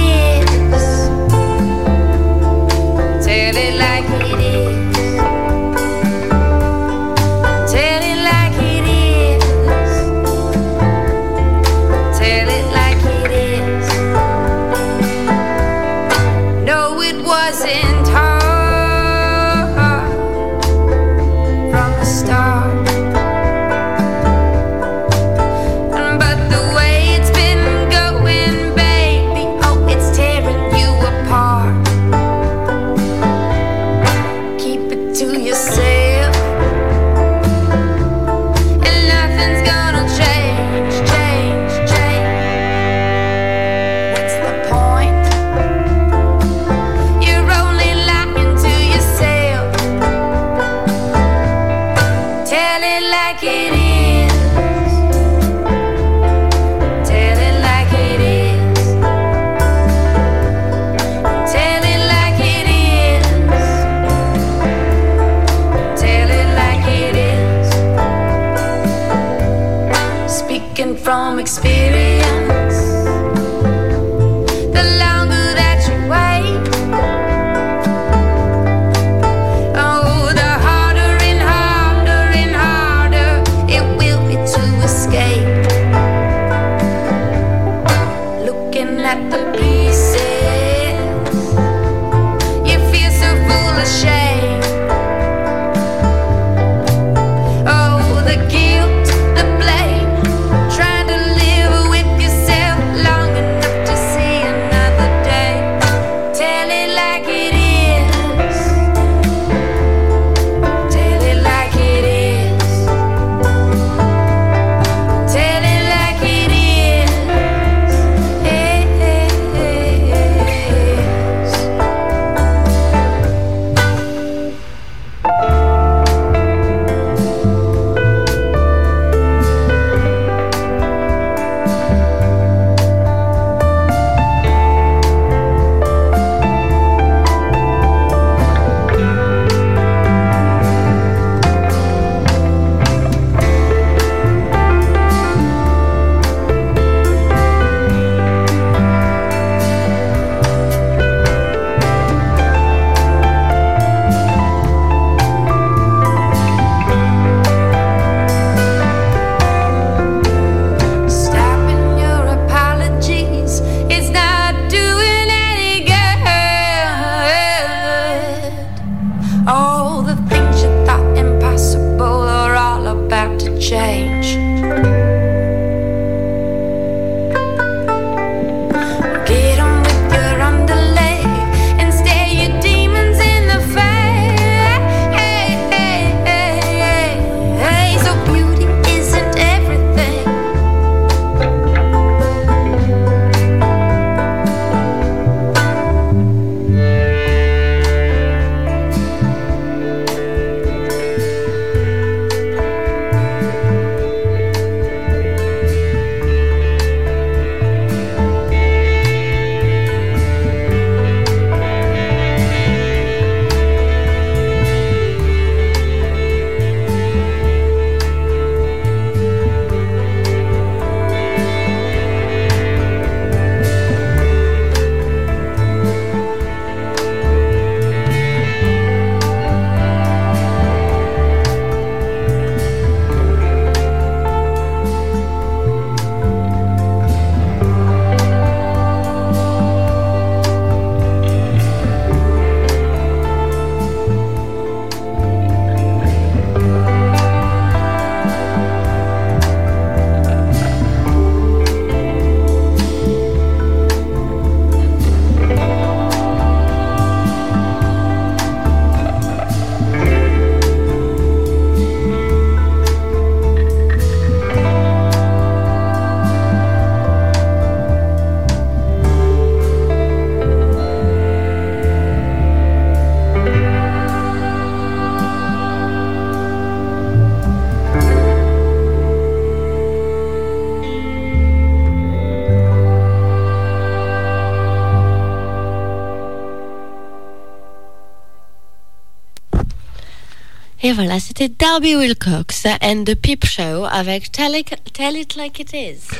Speaker 2: Voilà, c'était Darby Wilcox and the Peep Show avec Tell It, Tell It Like It Is.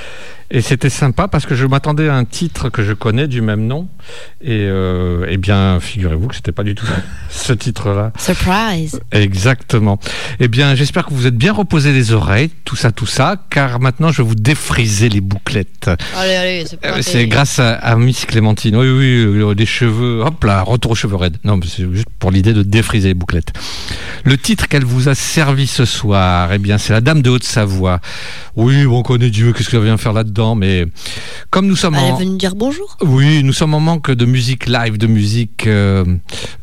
Speaker 1: Et c'était sympa parce que je m'attendais à un titre que je connais du même nom. Et euh, eh bien, figurez-vous que c'était pas du tout ce titre-là.
Speaker 2: Surprise.
Speaker 1: Exactement. Eh bien, j'espère que vous êtes bien reposé les oreilles, tout ça, tout ça, car maintenant je vais vous défriser les bouclettes.
Speaker 2: Allez, allez, c'est
Speaker 1: Euh. C'est grâce à, à Miss Clémentine. Oui, oui, euh, des cheveux. Hop là, retour aux cheveux raides. Non, mais c'est juste pour l'idée de défriser les bouclettes. Le titre qu'elle vous a servi ce soir, eh bien, c'est La Dame de Haute-Savoie. Oui, bon, on connaît Dieu, qu'est-ce qu'elle vient faire là-dedans, mais comme nous sommes
Speaker 2: Elle est
Speaker 1: en.
Speaker 2: venue dire bonjour.
Speaker 1: Oui, nous sommes en manque de musique live, de musique euh,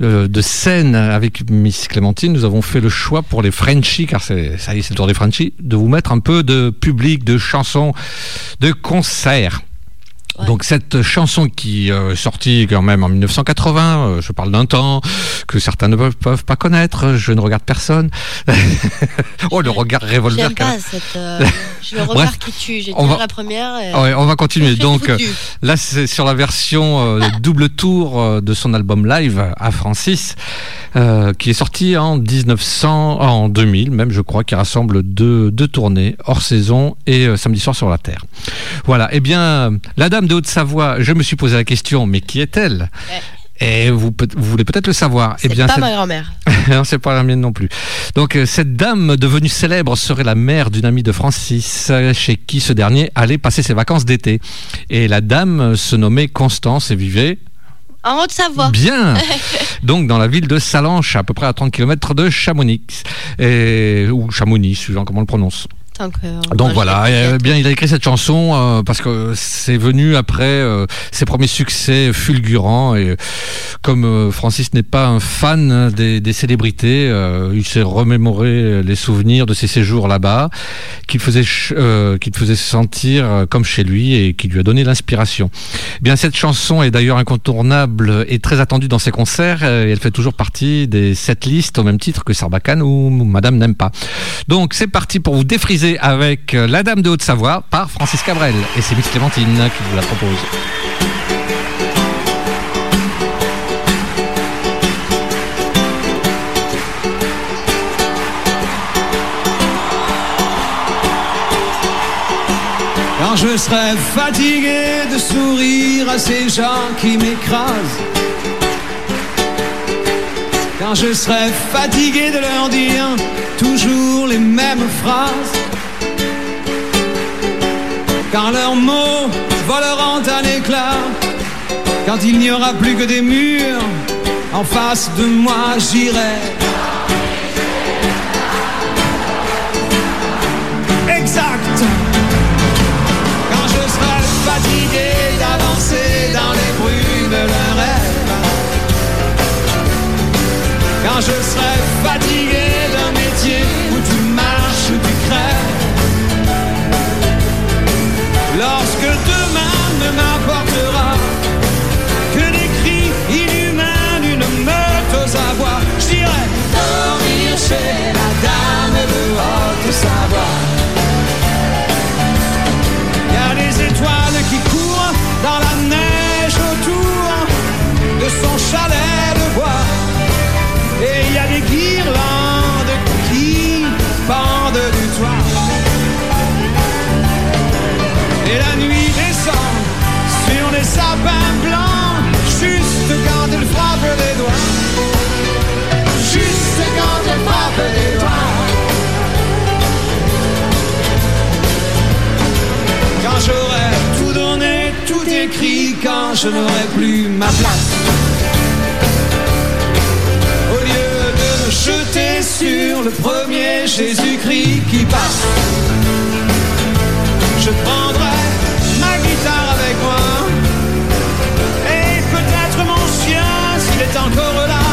Speaker 1: euh, de scène avec Miss Clémentine. Nous avons fait le choix pour les Frenchies, car c'est ça y est, c'est le tour des Frenchies, de vous mettre un peu de public, de chansons, de concerts.
Speaker 2: Ouais.
Speaker 1: Donc cette chanson qui euh, est sortie quand même en 1980, euh, je parle d'un temps que certains ne peuvent, peuvent pas connaître, je ne regarde personne. oh le regard revolver.
Speaker 2: J'aime pas cette. euh, le regard
Speaker 1: Bref,
Speaker 2: qui tue. J'ai
Speaker 1: va-
Speaker 2: la première. Et...
Speaker 1: même. Ouais, on va continuer. Donc. Là, c'est sur la version euh, double tour euh, de son album live à Francis, euh, qui est sorti en 1900, ah, en 2000 même, je crois, qui rassemble deux, deux tournées hors saison et euh, samedi soir sur la Terre. Voilà. Eh bien, la dame de Haute-Savoie, je me suis posé la question, mais qui est-elle? Et vous, vous voulez peut-être le savoir.
Speaker 2: C'est
Speaker 1: eh bien,
Speaker 2: pas
Speaker 1: cette-
Speaker 2: ma grand-mère.
Speaker 1: non, c'est pas la mienne non plus. Donc, euh, cette dame devenue célèbre serait la mère d'une amie de Francis, chez qui ce dernier allait passer ses vacances d'été. Et la dame se nommait Constance et vivait
Speaker 2: En Haute-Savoie.
Speaker 1: bien. Donc, dans la ville de Salanches, à peu près à 30 km de Chamonix. Et, ou Chamonix, suivant comment on le prononce.
Speaker 2: Euh,
Speaker 1: Donc
Speaker 2: moi,
Speaker 1: voilà, eh bien il a écrit cette chanson euh, parce que c'est venu après euh, ses premiers succès fulgurants et euh, comme euh, Francis n'est pas un fan des, des célébrités, euh, il s'est remémoré les souvenirs de ses séjours là-bas, qu'il faisait euh, qu'il faisait sentir euh, comme chez lui et qui lui a donné l'inspiration. Eh Bien cette chanson est d'ailleurs incontournable et très attendue dans ses concerts euh, et elle fait toujours partie des sept listes au même titre que Sarbacane ou Madame n'aime pas. Donc c'est parti pour vous défriser avec euh, La Dame de Haute-Savoie par Francis Cabrel. Et c'est Miss Clémentine qui vous la propose.
Speaker 12: Quand je serai fatigué de sourire à ces gens qui m'écrasent. Quand je serai fatigué de leur dire toujours les mêmes phrases. Quand leurs mots voleront un éclat. Quand il n'y aura plus que des murs en face de moi, j'irai. Je serai fatigué d'un métier où tu marches tu crèves. Lorsque demain ne m'apportera que des cris inhumains d'une meute aux abois, je dirais dormir chez la dame de Haute-Savoie. Il y a des étoiles qui courent dans la neige autour de son chalet je n'aurai plus ma place. Au lieu de me jeter sur le premier Jésus-Christ qui passe, je prendrai ma guitare avec moi. Et peut-être mon chien, s'il est encore là,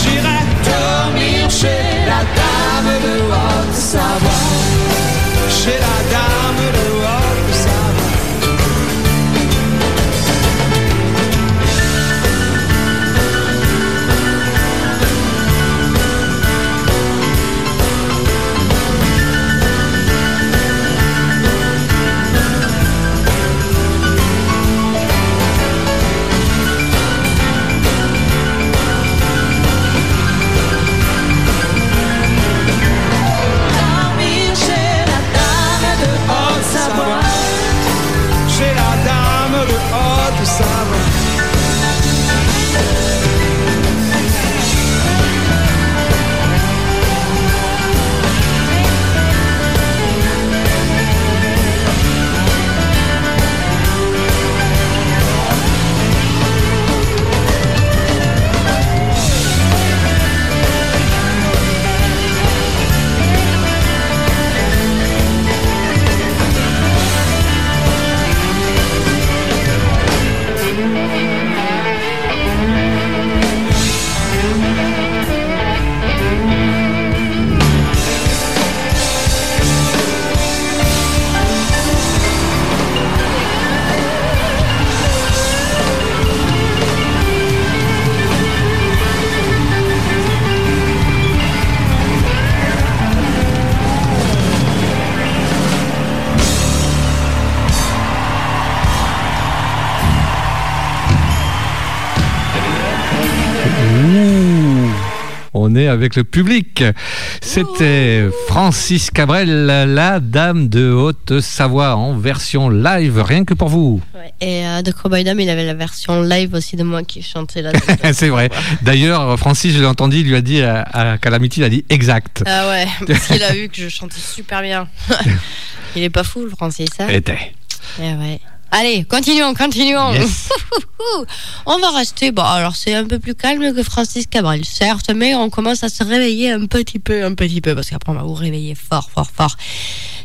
Speaker 12: j'irai dormir chez la dame de Haute-Savoie. Chez la dame
Speaker 1: Avec le public. C'était Francis Cabrel, la dame de Haute-Savoie en version live, rien que pour vous.
Speaker 2: Ouais. Et euh, de Cowboy Dame, il avait la version live aussi de moi qui chantais là.
Speaker 1: C'est vrai. D'ailleurs, Francis, je l'ai entendu, il lui a dit à, à Calamity, il a dit exact.
Speaker 2: Ah ouais, parce qu'il a vu que je chantais super bien. il est pas fou, le Francis. Hein
Speaker 1: Était.
Speaker 2: Eh ouais. Allez, continuons, continuons.
Speaker 1: Yes.
Speaker 2: on va rester. Bon, alors c'est un peu plus calme que Francis Cabrel, certes, mais on commence à se réveiller un petit peu, un petit peu, parce qu'après on va vous réveiller fort, fort, fort.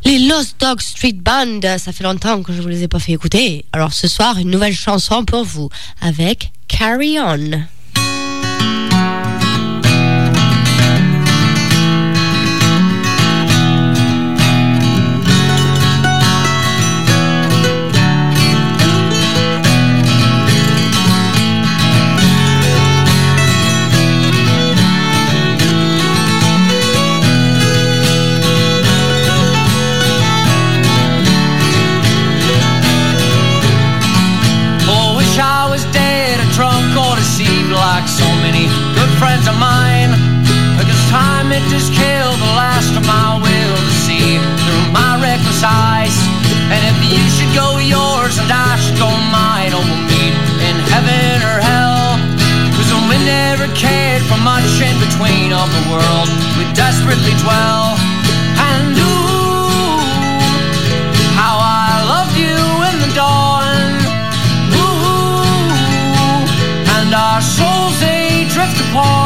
Speaker 2: Les Lost Dog Street Band, ça fait longtemps que je vous les ai pas fait écouter. Alors ce soir, une nouvelle chanson pour vous avec Carry On.
Speaker 13: upon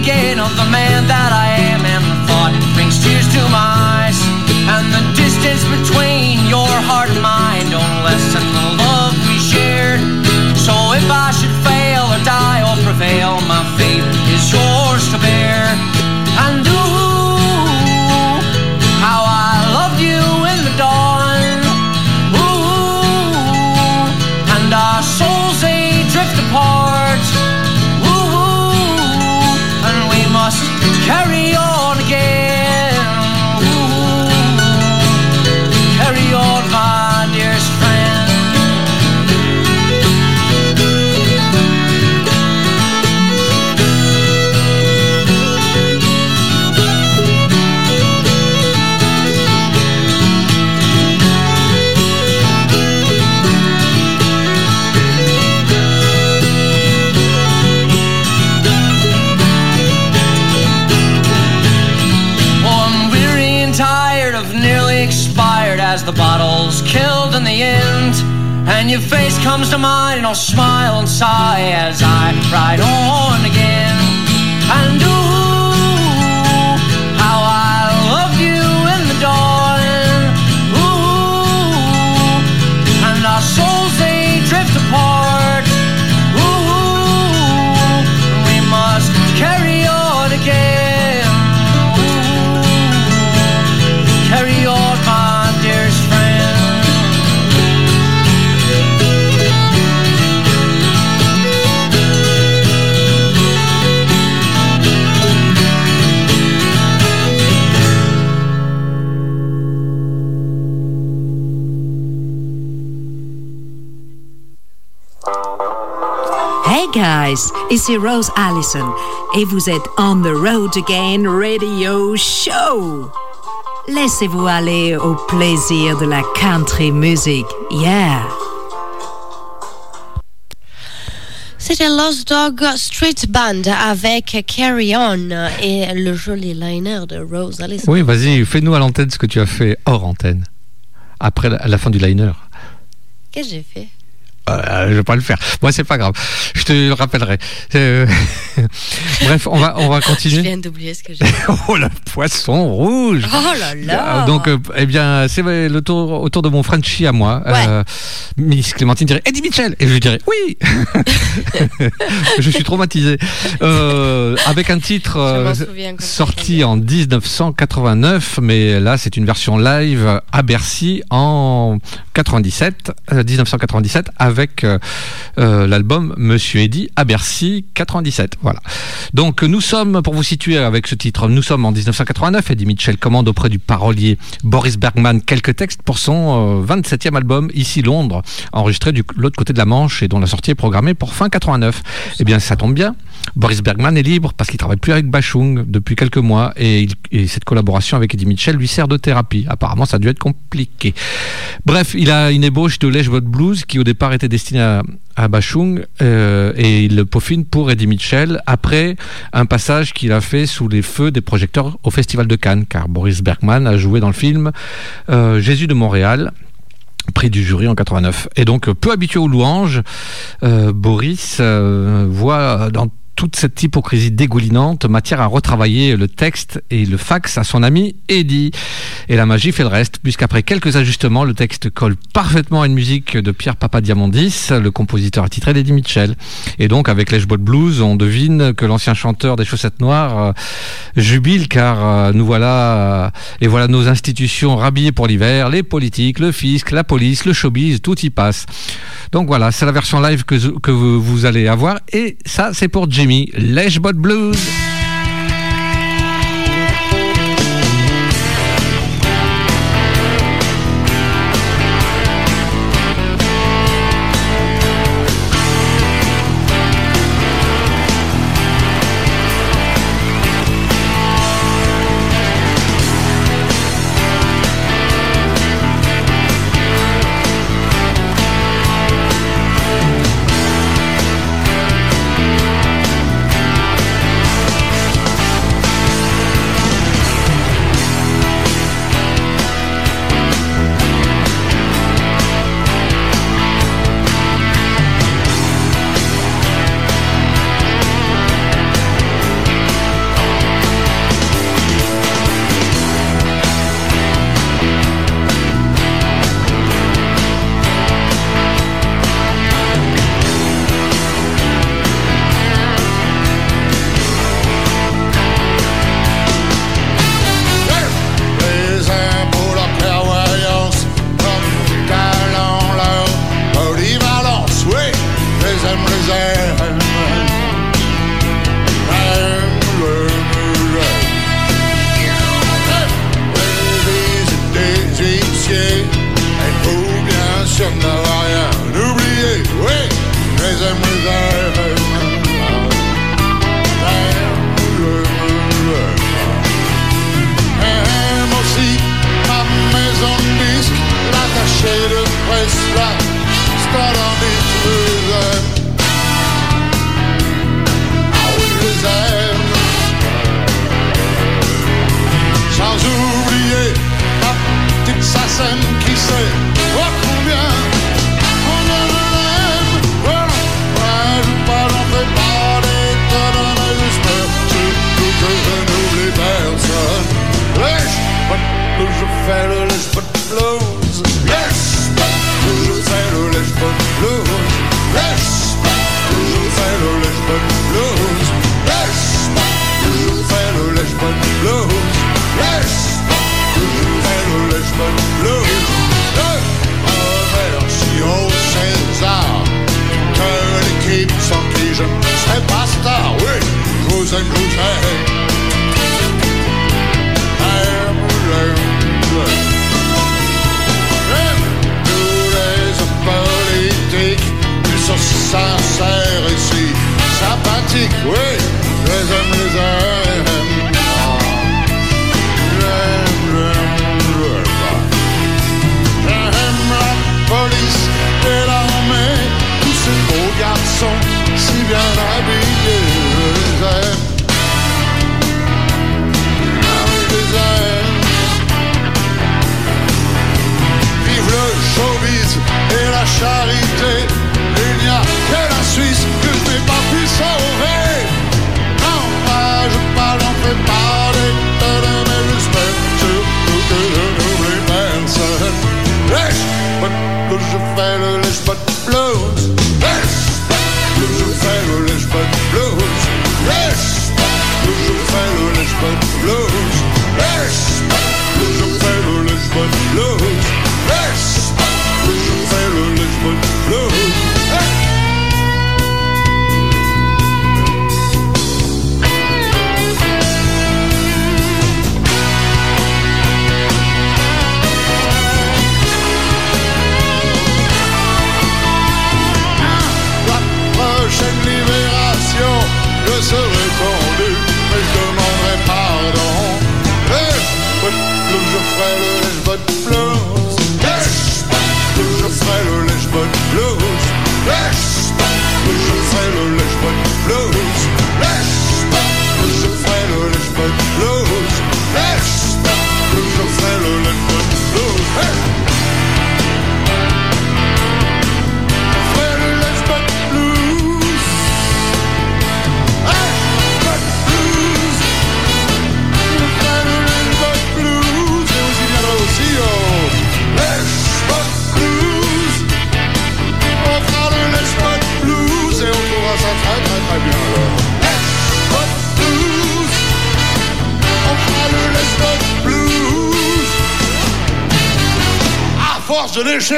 Speaker 13: again of the man that I am, and the thought brings tears to my eyes. And the distance between your heart and mine don't lessen the love we shared. So if I should fail or die or prevail, your face comes to mind, and I'll smile and sigh as I ride on again.
Speaker 14: Guys, ici Rose Allison et vous êtes On the Road Again Radio Show. Laissez-vous aller au plaisir de la country music. Yeah.
Speaker 2: C'était Lost Dog Street Band avec Carry On et le joli liner de Rose Allison.
Speaker 1: Oui, vas-y, fais-nous à l'antenne ce que tu as fait hors antenne. Après la, à la fin du liner.
Speaker 2: Qu'est-ce que j'ai fait?
Speaker 1: Euh, je vais pas le faire. Moi, c'est pas grave. Je te le rappellerai. Euh, Bref, on va, on va
Speaker 2: Je
Speaker 1: continuer.
Speaker 2: viens d'oublier ce que j'ai.
Speaker 1: Oh, le poisson rouge
Speaker 2: Oh là là
Speaker 1: Euh, Donc, euh, eh bien, c'est le tour, autour de mon Frenchie à moi.
Speaker 2: Ouais.
Speaker 1: Miss Clémentine dirait Eddie Mitchell Et je lui dirais oui Je suis traumatisé. Avec un titre
Speaker 2: Je
Speaker 1: sorti en 1989, mais là, c'est une version live à Bercy en 97, euh, 1997, avec euh, euh, l'album Monsieur Eddie à Bercy 97. Voilà. Donc nous sommes, pour vous situer avec ce titre, nous sommes en 1989. Eddie Mitchell commande auprès du parolier Boris Bergman quelques textes pour son euh, 27e album Ici Londres, enregistré de l'autre côté de la Manche et dont la sortie est programmée pour fin 89. Eh bien, ça tombe bien. Boris Bergman est libre parce qu'il travaille plus avec Bachung depuis quelques mois et, cette collaboration avec Eddie Mitchell lui sert de thérapie. Apparemment, ça a dû être compliqué. Bref, il a une ébauche de Lèche Blues qui au départ était destiné à, Bachung euh, et il le peaufine pour Eddie Mitchell après un passage qu'il a fait sous les feux des projecteurs au Festival de Cannes car Boris Bergman a joué dans le film euh, Jésus de Montréal prix du jury en 89. Et donc, peu habitué aux louanges, euh, Boris voit dans toute cette hypocrisie dégoulinante matière à retravailler le texte et le fax à son ami Eddie. Et la magie fait le reste, puisqu'après quelques ajustements, le texte colle parfaitement à une musique de Pierre Papadiamondis, le compositeur attitré d'Eddie Mitchell. Et donc, avec l'Edgebot Blues, on devine que l'ancien chanteur des chaussettes noires euh, jubile, car euh, nous voilà, euh, et voilà nos institutions rhabillées pour l'hiver, les politiques, le fisc, la police, le showbiz, tout y passe. Donc voilà, c'est la version live que, que vous allez avoir, et ça, c'est pour Jimmy, l'Edgebot Blues.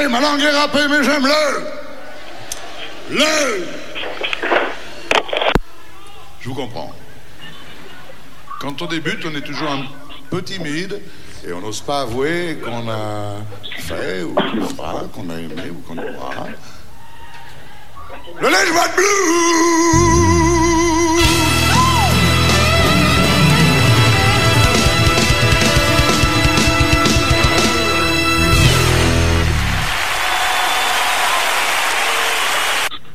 Speaker 6: Ma
Speaker 15: langue est râpée, mais j'aime le. Le. Je vous comprends. Quand on débute, on est toujours un peu timide et on n'ose pas avouer qu'on a fait ou qu'on fera, qu'on a aimé ou qu'on aura. Le Lèche de Blue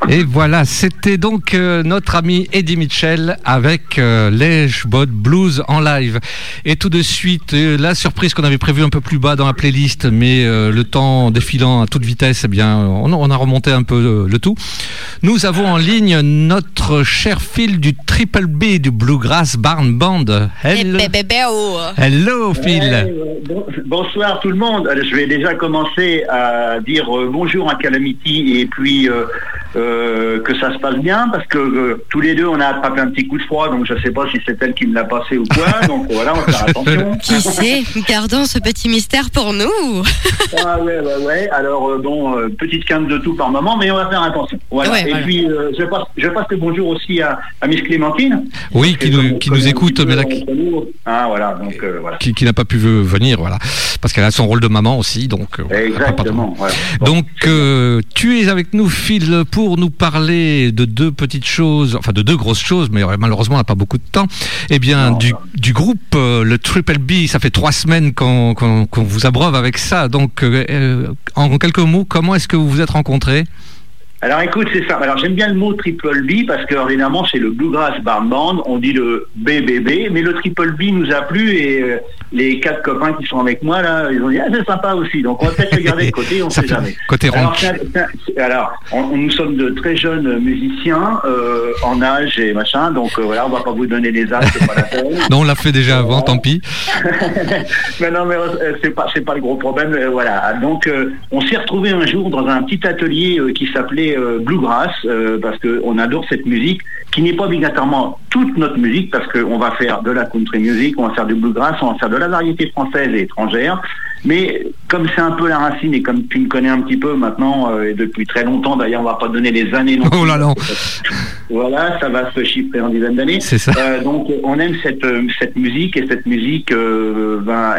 Speaker 1: Et voilà, c'était donc euh, notre ami Eddie Mitchell avec euh, les Bot Blues en live. Et tout de suite, euh, la surprise qu'on avait prévue un peu plus bas dans la playlist, mais euh, le temps défilant à toute vitesse, eh bien, on, on a remonté un peu euh, le tout. Nous avons en ligne notre cher Phil du Triple B du Bluegrass Barn Band. Hello,
Speaker 2: Eh, oh.
Speaker 1: Hello Phil.
Speaker 16: Bon- bonsoir tout le monde. Je vais déjà commencer à dire bonjour à Calamity et puis euh, euh, que ça se passe bien parce que euh, tous les deux on a attrapé un petit coup de froid donc je sais pas si c'est elle qui me l'a passé ou quoi donc voilà on va faire attention.
Speaker 2: Qui sait Gardons ce petit mystère pour nous.
Speaker 16: Ah ouais ouais ouais alors euh, bon euh, petite quinte de tout par moment mais on va faire attention. Voilà.
Speaker 2: Ouais,
Speaker 16: et
Speaker 2: voilà.
Speaker 16: puis euh, je passe je passe le bonjour aussi à, à Miss Clémentine.
Speaker 1: Oui, qui nous, qui écoute, mais là.
Speaker 16: Ah voilà donc euh, voilà.
Speaker 1: qui, qui n'a pas pu ve- venir, voilà, parce qu'elle a son rôle de maman aussi, donc.
Speaker 16: Exactement. voilà. Bon.
Speaker 1: Donc, euh, tu es avec nous, Phil, pour nous parler de deux petites choses, enfin de deux grosses choses, mais euh, malheureusement, on n'a pas beaucoup de temps. Eh bien,
Speaker 16: Non,
Speaker 1: du,
Speaker 16: non.
Speaker 1: du groupe, euh, le Triple B, ça fait trois semaines qu'on vous abreuve avec ça. Donc, euh, en quelques mots, comment est-ce que vous vous êtes rencontrés?
Speaker 16: Alors écoute, c'est ça. Alors j'aime bien le mot triple B parce que ordinairement c'est le Bluegrass Barn Band, on dit le BBB, mais le triple B nous a plu et euh, les quatre copains qui sont avec moi là, ils ont dit ah c'est sympa aussi. Donc on va peut-être le garder de côté, on
Speaker 1: Ça
Speaker 16: sait jamais.
Speaker 1: côté
Speaker 16: Alors, alors, on, on- nous sommes de très jeunes musiciens euh, en âge et machin, donc euh, voilà, on va pas vous donner les âges, c'est pas la peine.
Speaker 1: Non, on l'a fait déjà avant, tant pis.
Speaker 16: mais non, mais c'est pas, c'est pas le gros problème. voilà. Donc, on s'est retrouvé un jour dans un petit atelier qui s'appelait euh, Bluegrass, euh, parce qu'on adore cette musique, qui n'est pas obligatoirement toute notre musique, parce qu'on va faire de la country music, on va faire du bluegrass, on va faire de la variété française et étrangère. Mais comme c'est un peu la racine et comme tu me connais un petit peu maintenant euh, et depuis très longtemps, d'ailleurs, on va pas donner les années non
Speaker 1: Oh là là.
Speaker 16: Voilà, ça va se chiffrer en dizaines d'années.
Speaker 1: C'est ça.
Speaker 16: Euh, donc on aime cette cette musique et cette musique, euh, ben,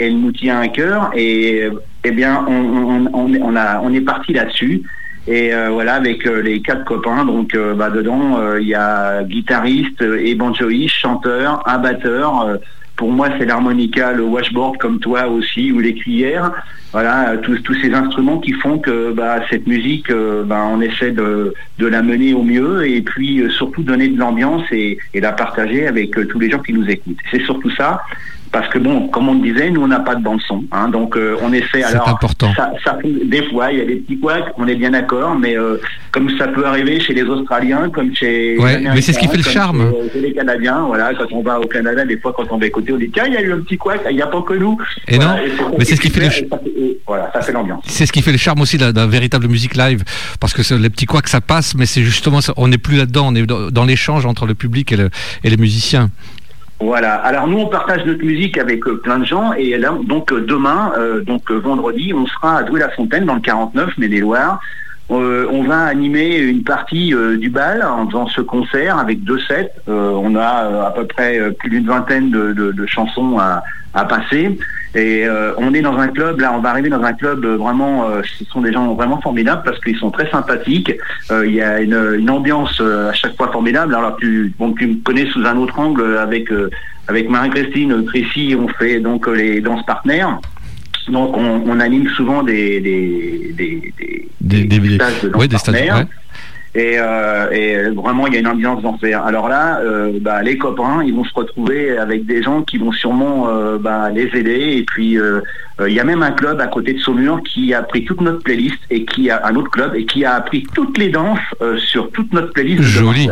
Speaker 16: elle, nous tient à cœur et eh bien on, on, on, est- on a on est parti là-dessus. Et euh, voilà, avec euh, les quatre copains, donc euh, bah, dedans, il y a guitariste et banjoïste, chanteur, un batteur. pour moi, c'est l'harmonica, le washboard comme toi aussi, ou les cuillères. Voilà, tous, tous ces instruments qui font que bah, cette musique, bah, on essaie de, de la mener au mieux et puis surtout donner de l'ambiance et, la partager avec tous les gens qui nous écoutent. C'est surtout ça. Parce que bon, comme on le disait, nous on n'a pas de bande son, hein, donc euh, on essaie.
Speaker 1: C'est
Speaker 16: Alors,
Speaker 1: important.
Speaker 16: ça, des fois, il y a des petits couacs, on est bien d'accord, mais euh, comme ça peut arriver chez les Australiens, comme chez
Speaker 1: Ouais,
Speaker 16: les
Speaker 1: mais c'est ce qui fait le charme.
Speaker 16: Chez, chez les Canadiens, voilà, quand on va au Canada, des fois, quand on va écouter, on dit tiens, il y a eu un petit couac, il n'y a pas que nous.
Speaker 1: Et
Speaker 16: Voilà,
Speaker 1: non,
Speaker 16: et
Speaker 1: mais c'est ce qui fait le
Speaker 16: super, et ça fait- et Voilà, ça fait l'ambiance.
Speaker 1: C'est ce qui fait le charme aussi la véritable musique live, parce que les petits couacs ça passe, mais c'est justement ça, on n'est plus là-dedans, on est dans, dans l'échange entre le public et, le- et les musiciens.
Speaker 16: Voilà. Alors nous, on partage notre musique avec euh, plein de gens et là, donc euh, demain, euh, donc euh, vendredi, on sera à Douai-la-Fontaine dans le 49, Maine-et-Loire. Euh, on va animer une partie euh, du bal en faisant ce concert avec deux sets. Euh, on a à peu près plus d'une vingtaine de, chansons à, passer. Et on est dans un club, là on va arriver dans un club vraiment, ce sont des gens vraiment formidables parce qu'ils sont très sympathiques. Il y a une, ambiance à chaque fois formidable. Alors tu, me connais sous un autre angle avec, Marie-Christine, Tracy, on fait donc les danses partenaires. Donc on, on anime souvent des, des, des, des,
Speaker 1: Des,
Speaker 16: stages de danse
Speaker 1: ouais, des stages,
Speaker 16: partenaires.
Speaker 1: ouais.
Speaker 16: Et, euh, et vraiment, il y a une ambiance d'enfer. Alors là, euh, bah, les copains, ils vont se retrouver avec des gens qui vont sûrement euh, bah, les aider. Et puis, il y a même un club à côté de Saumur qui a pris toute notre playlist et qui a un autre club et qui a appris toutes les danses sur toute notre playlist. de
Speaker 1: Joli.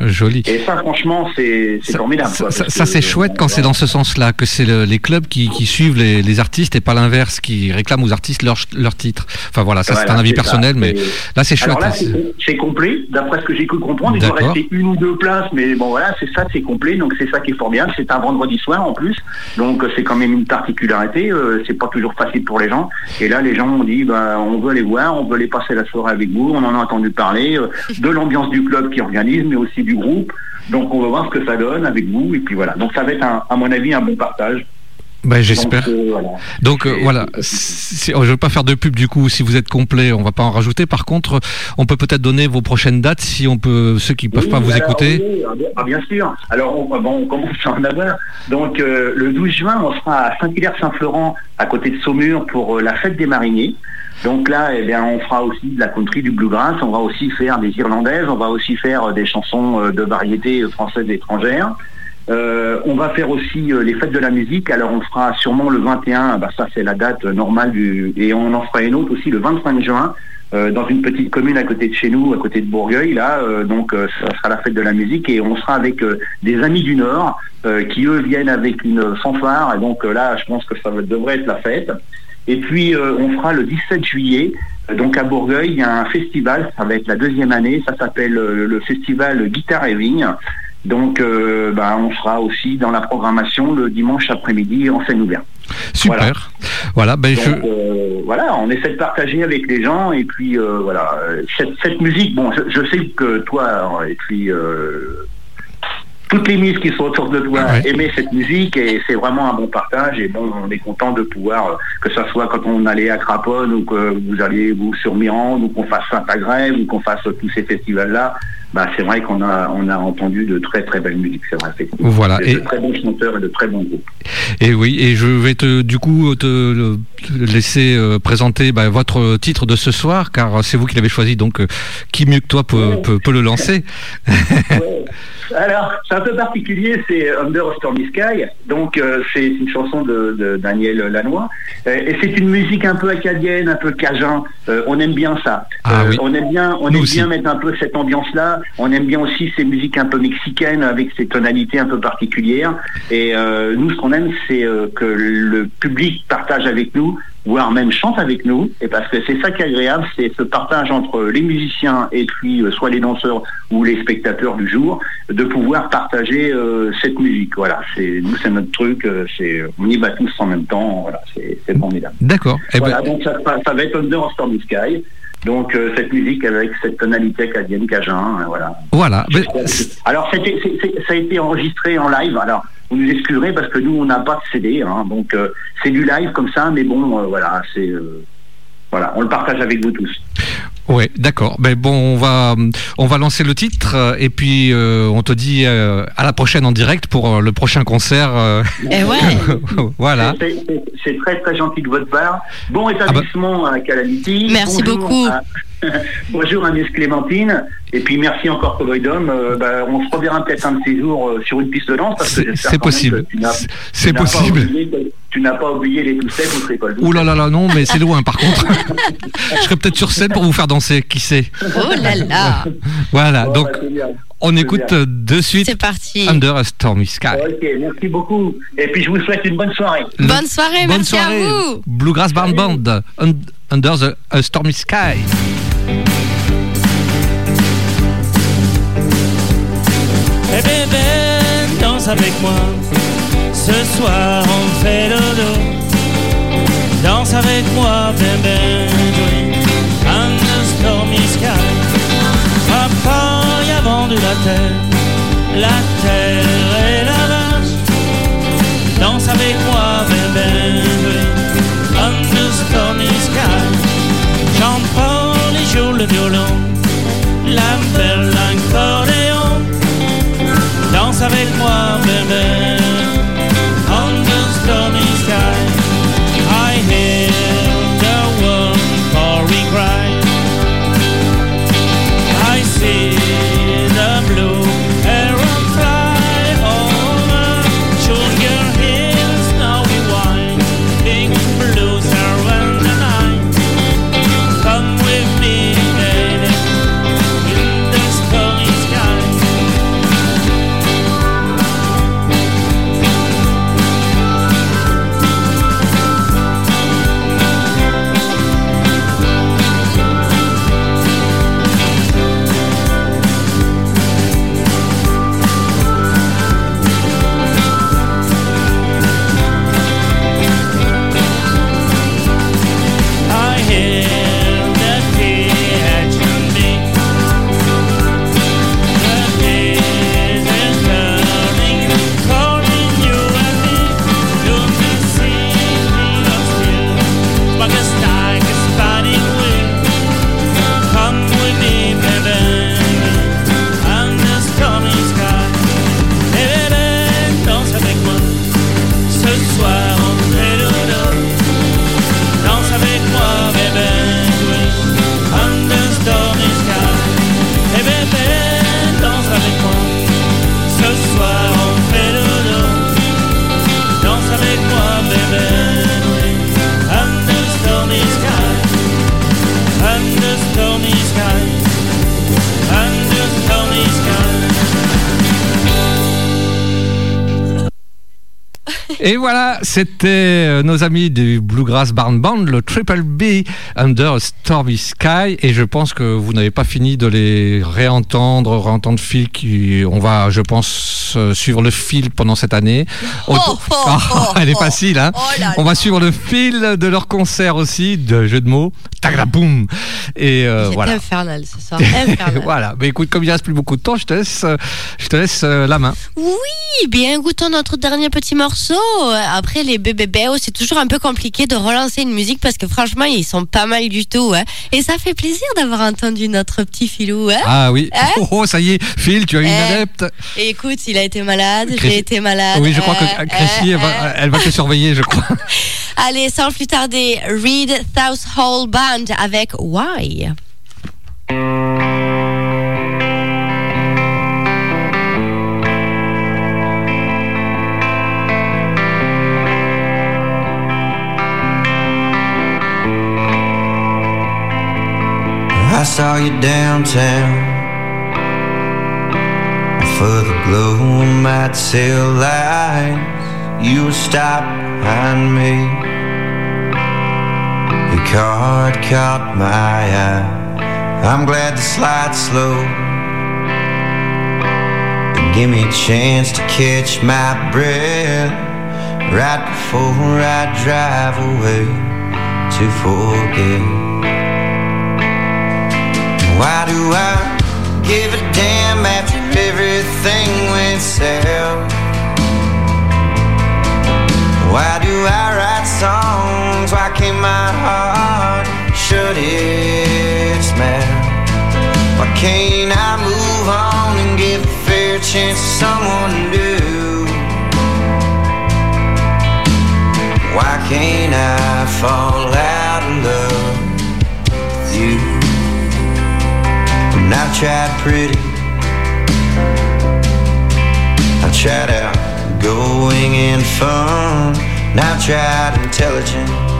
Speaker 1: Joli.
Speaker 16: Et ça, franchement, c'est formidable.
Speaker 1: ça- c'est chouette quand c'est dans ce sens-là, que c'est le- les clubs qui, qui suivent les, les artistes et pas l'inverse, qui réclament aux artistes leur, leur titre. Enfin voilà, ça c'est un avis
Speaker 16: ça.
Speaker 1: personnel, mais
Speaker 16: Et-
Speaker 1: là c'est chouette.
Speaker 16: C'est complet, d'après ce que j'ai cru comprendre. Il doit rester une ou deux places, mais bon voilà, c'est ça, c'est complet. Donc c'est ça qui est formidable. C'est un vendredi soir en plus, donc c'est quand même une particularité. euh, c'est pas toujours facile pour les gens. Et là, les gens ont dit, bah, on veut aller voir, on veut aller passer la soirée avec vous. On en a entendu parler euh, de l'ambiance du club qui organise, mais aussi du groupe. Donc on va voir ce que ça donne avec vous. Et puis voilà. Donc ça va être, un- à mon avis, un bon partage.
Speaker 1: Ben, J'espère.
Speaker 16: Donc, euh, voilà.
Speaker 1: Donc euh, voilà, si- je ne veux pas faire de pub du coup, si vous êtes complet, on va pas en rajouter. Par contre, on peut peut-être donner vos prochaines dates si on peut, ceux qui peuvent
Speaker 16: Oui,
Speaker 1: pas vous
Speaker 16: alors,
Speaker 1: écouter.
Speaker 16: oui, ah, bien- ah, bien sûr. Alors, on, bon, on commence à en avoir. Donc, euh, le 12 juin, on sera à Saint-Hilaire-Saint-Florent, à côté de Saumur, pour euh, la fête des mariniers. Donc là, eh bien, on fera aussi de la country, du bluegrass. On va aussi faire des irlandaises. On va aussi faire euh, des chansons euh, de variété euh, françaises et étrangères. Euh, on va faire aussi les fêtes de la musique. Alors on fera sûrement le 21, bah, ça c'est la date normale du et on en fera une autre aussi le 25 juin dans une petite commune à côté de chez nous, à côté de Bourgueil. Là, donc ça sera la fête de la musique et on sera avec des amis du Nord qui eux viennent avec une fanfare. Et donc là, je pense que ça devrait être la fête. Et puis euh, on fera le 17 juillet. euh, Donc à Bourgueil, il y a un festival, ça va être la deuxième année, ça s'appelle euh, le festival Guitare et Vigne. Donc euh, bah, on sera aussi dans la programmation le dimanche après-midi en scène ouverte.
Speaker 1: Super. Voilà, ben
Speaker 16: Donc,
Speaker 1: je.
Speaker 16: euh, voilà, on essaie de partager avec les gens et puis euh, voilà, cette, cette musique, bon, je, je sais que toi et puis toutes les mises qui sont autour de toi
Speaker 1: Ouais.
Speaker 16: aimaient cette musique et c'est vraiment un bon partage et bon, on est content de pouvoir, euh, que ce soit quand on allait à Craponne ou que vous alliez vous sur Mirande ou qu'on fasse Saint-Agrève ou qu'on fasse tous ces festivals-là, bah, c'est vrai qu'on a, on a entendu de très très belles musiques, c'est vrai.
Speaker 1: Voilà.
Speaker 16: De,
Speaker 1: Et-
Speaker 16: très bons chanteurs et de très bons groupes.
Speaker 1: Et oui, et je vais te, du coup te, laisser euh, présenter bah, votre titre de ce soir, car c'est vous qui l'avez choisi, donc euh, qui mieux que toi peut, peut, peut le lancer
Speaker 16: Ouais. Alors, c'est un peu particulier, c'est Under a Stormy Sky. Donc, euh, c'est une chanson de, de Daniel Lanois. Euh, et c'est une musique un peu acadienne, un peu cajun. Euh, on aime bien ça.
Speaker 1: Ah
Speaker 16: Euh,
Speaker 1: oui.
Speaker 16: On aime bien, on
Speaker 1: Nous
Speaker 16: aime
Speaker 1: aussi.
Speaker 16: bien mettre un peu cette ambiance-là. On aime bien aussi ces musiques un peu mexicaines avec ces tonalités un peu particulières. Et euh, nous, ce qu'on aime, c'est euh, que le public partage avec nous voire même chante avec nous, et parce que c'est ça qui est agréable, c'est ce partage entre les musiciens et puis euh, soit les danseurs ou les spectateurs du jour, de pouvoir partager euh, cette musique. Voilà, c'est nous c'est notre truc, c'est on y va tous en même temps, voilà, c'est formidable.
Speaker 1: D'accord. Eh ben,
Speaker 16: Voilà, donc ça, va être Under Stormy Sky. Donc euh, cette musique avec cette tonalité acadienne cajun, euh, voilà.
Speaker 1: voilà.
Speaker 16: Alors, ça a été enregistré en live. Alors, vous nous excuserez parce que nous, on n'a pas de CD. hein. donc, euh, c'est du live comme ça, mais bon, euh, voilà, c'est. voilà, on le partage avec vous tous.
Speaker 1: Ouais, d'accord. Ben bon, on va on va lancer le titre euh, et puis euh, on te dit euh, à la prochaine en direct pour euh, le prochain concert. euh,
Speaker 2: Et ouais.
Speaker 1: voilà.
Speaker 16: C'est- très, très gentil de votre part. Bon établissement à Calamity.
Speaker 2: Merci
Speaker 16: Bonjour
Speaker 2: beaucoup.
Speaker 16: à- Bonjour à Miss Clémentine. Et puis, merci encore, Cowboy Dom. Euh, bah, on se reverra peut-être un de ces jours euh, sur une piste de danse. parce que
Speaker 1: C'est- possible.
Speaker 16: que tu n'as-
Speaker 1: C'est- possible.
Speaker 16: oublié Tu n'as pas oublié les secs ou Trépol
Speaker 1: Ouh là là là non, mais c'est loin par contre. Je serai peut-être sur scène pour vous faire danser, qui sait.
Speaker 2: Oh là là.
Speaker 1: Voilà,
Speaker 16: Bon,
Speaker 1: donc
Speaker 16: bah,
Speaker 1: on écoute
Speaker 16: bien.
Speaker 1: de suite
Speaker 2: C'est parti.
Speaker 1: Under a Stormy Sky.
Speaker 16: Ok, merci beaucoup. Et puis, je vous souhaite une bonne soirée.
Speaker 1: Le-
Speaker 2: Bonne soirée,
Speaker 1: Bonne
Speaker 2: merci
Speaker 1: soirée.
Speaker 2: à vous.
Speaker 1: Bluegrass Barn Band, Un- Under the a Stormy Sky.
Speaker 17: Eh bébé, danse avec moi. Ce soir on fait dodo. Danse avec moi, bébé. oui. Under stormy sky. Papa y a vendu la terre. La terre et la vache. Danse avec moi, bébé. oui. Under stormy sky. Chante pas les jours le violon. La belle avec moi, bébé.
Speaker 1: Et voilà, c'était euh, nos amis du Bluegrass Barn Band, le Triple B Under a Stormy Sky. Et je pense que vous n'avez pas fini de les réentendre, réentendre Phil. Qui, on va, je pense, euh, suivre le fil pendant cette année.
Speaker 2: Oh, oh,
Speaker 1: Ah,
Speaker 2: oh,
Speaker 1: elle est
Speaker 2: oh.
Speaker 1: facile, hein.
Speaker 2: Oh là
Speaker 1: On
Speaker 2: là.
Speaker 1: va suivre le fil de leur concert aussi, de jeu de mots. Tagalaboum Et euh,
Speaker 2: C'est
Speaker 1: voilà.
Speaker 2: infernal ce soir. Infernal.
Speaker 1: voilà. Mais écoute, comme il reste plus beaucoup de temps, je te laisse, euh, je te laisse la main.
Speaker 2: Oui, bien écoutons notre dernier petit morceau. Après les bébés c'est toujours un peu compliqué de relancer une musique parce que franchement, ils sont pas mal du tout. hein. Et ça fait plaisir d'avoir entendu notre petit filou. hein.
Speaker 1: Ah oui.
Speaker 2: Hein
Speaker 1: Oh, oh, ça y est, Phil, tu as une
Speaker 2: Eh.
Speaker 1: adepte.
Speaker 2: Écoute, il a été malade, j'ai été malade.
Speaker 1: Oui, je crois que
Speaker 2: euh,
Speaker 1: Chrissy, elle va, elle va te surveiller, je crois.
Speaker 2: Allez, sans plus tarder, Reed Hall Band avec Why?
Speaker 18: Saw you downtown for the glow might sell lights. You would stop behind me. Your card caught my eye. I'm glad the slide's slow. Give me a chance to catch my breath right before I drive away to forget. Why do I give a damn after everything went south? Why do I write songs? Why can't my heart shut its mouth? Why can't I move on and give a fair chance to someone new? Why can't I fall out of love with you? And I've tried pretty. I've tried outgoing and fun. And I've tried intelligent.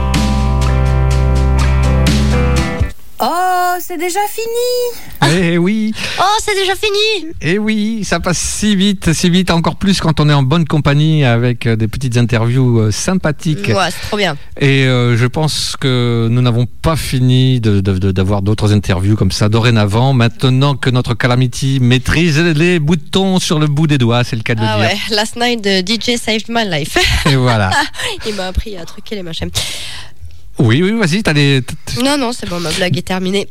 Speaker 3: Oh, c'est déjà fini
Speaker 1: Eh oui,
Speaker 2: Oh, c'est déjà fini
Speaker 1: eh oui, ça passe si vite, si vite, encore plus quand on est en bonne compagnie avec euh, des petites interviews euh, sympathiques.
Speaker 2: Ouais, c'est trop bien.
Speaker 1: Et euh, je pense que nous n'avons pas fini d'avoir d'autres interviews comme ça dorénavant. Maintenant que notre Calamity maîtrise les boutons sur le bout des doigts, c'est le cas de
Speaker 2: Ah
Speaker 1: le dire.
Speaker 2: ouais, Last Night DJ Saved My Life.
Speaker 1: Et voilà.
Speaker 2: Il m'a appris à truquer les machins.
Speaker 1: Oui, oui, vas-y, t'as les.
Speaker 2: Non, non, c'est bon, ma blague est terminée.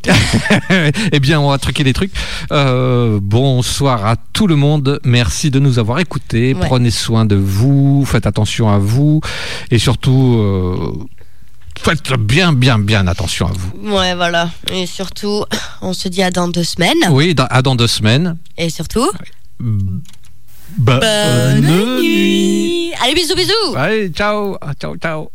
Speaker 1: eh bien, on va truquer les trucs. Euh, bonsoir à tout le monde. Merci de nous avoir écoutés.
Speaker 2: Ouais.
Speaker 1: Prenez soin de vous. Faites attention à vous. Et surtout, euh, faites bien, bien, bien attention à vous.
Speaker 2: Ouais, voilà. Et surtout, on se dit à dans deux semaines.
Speaker 1: Oui, dans- à dans deux semaines.
Speaker 2: Et surtout,
Speaker 1: Bonne
Speaker 2: bonne nuit. Allez, bisous, bisous.
Speaker 1: Allez, ciao. Ah, Ciao, ciao.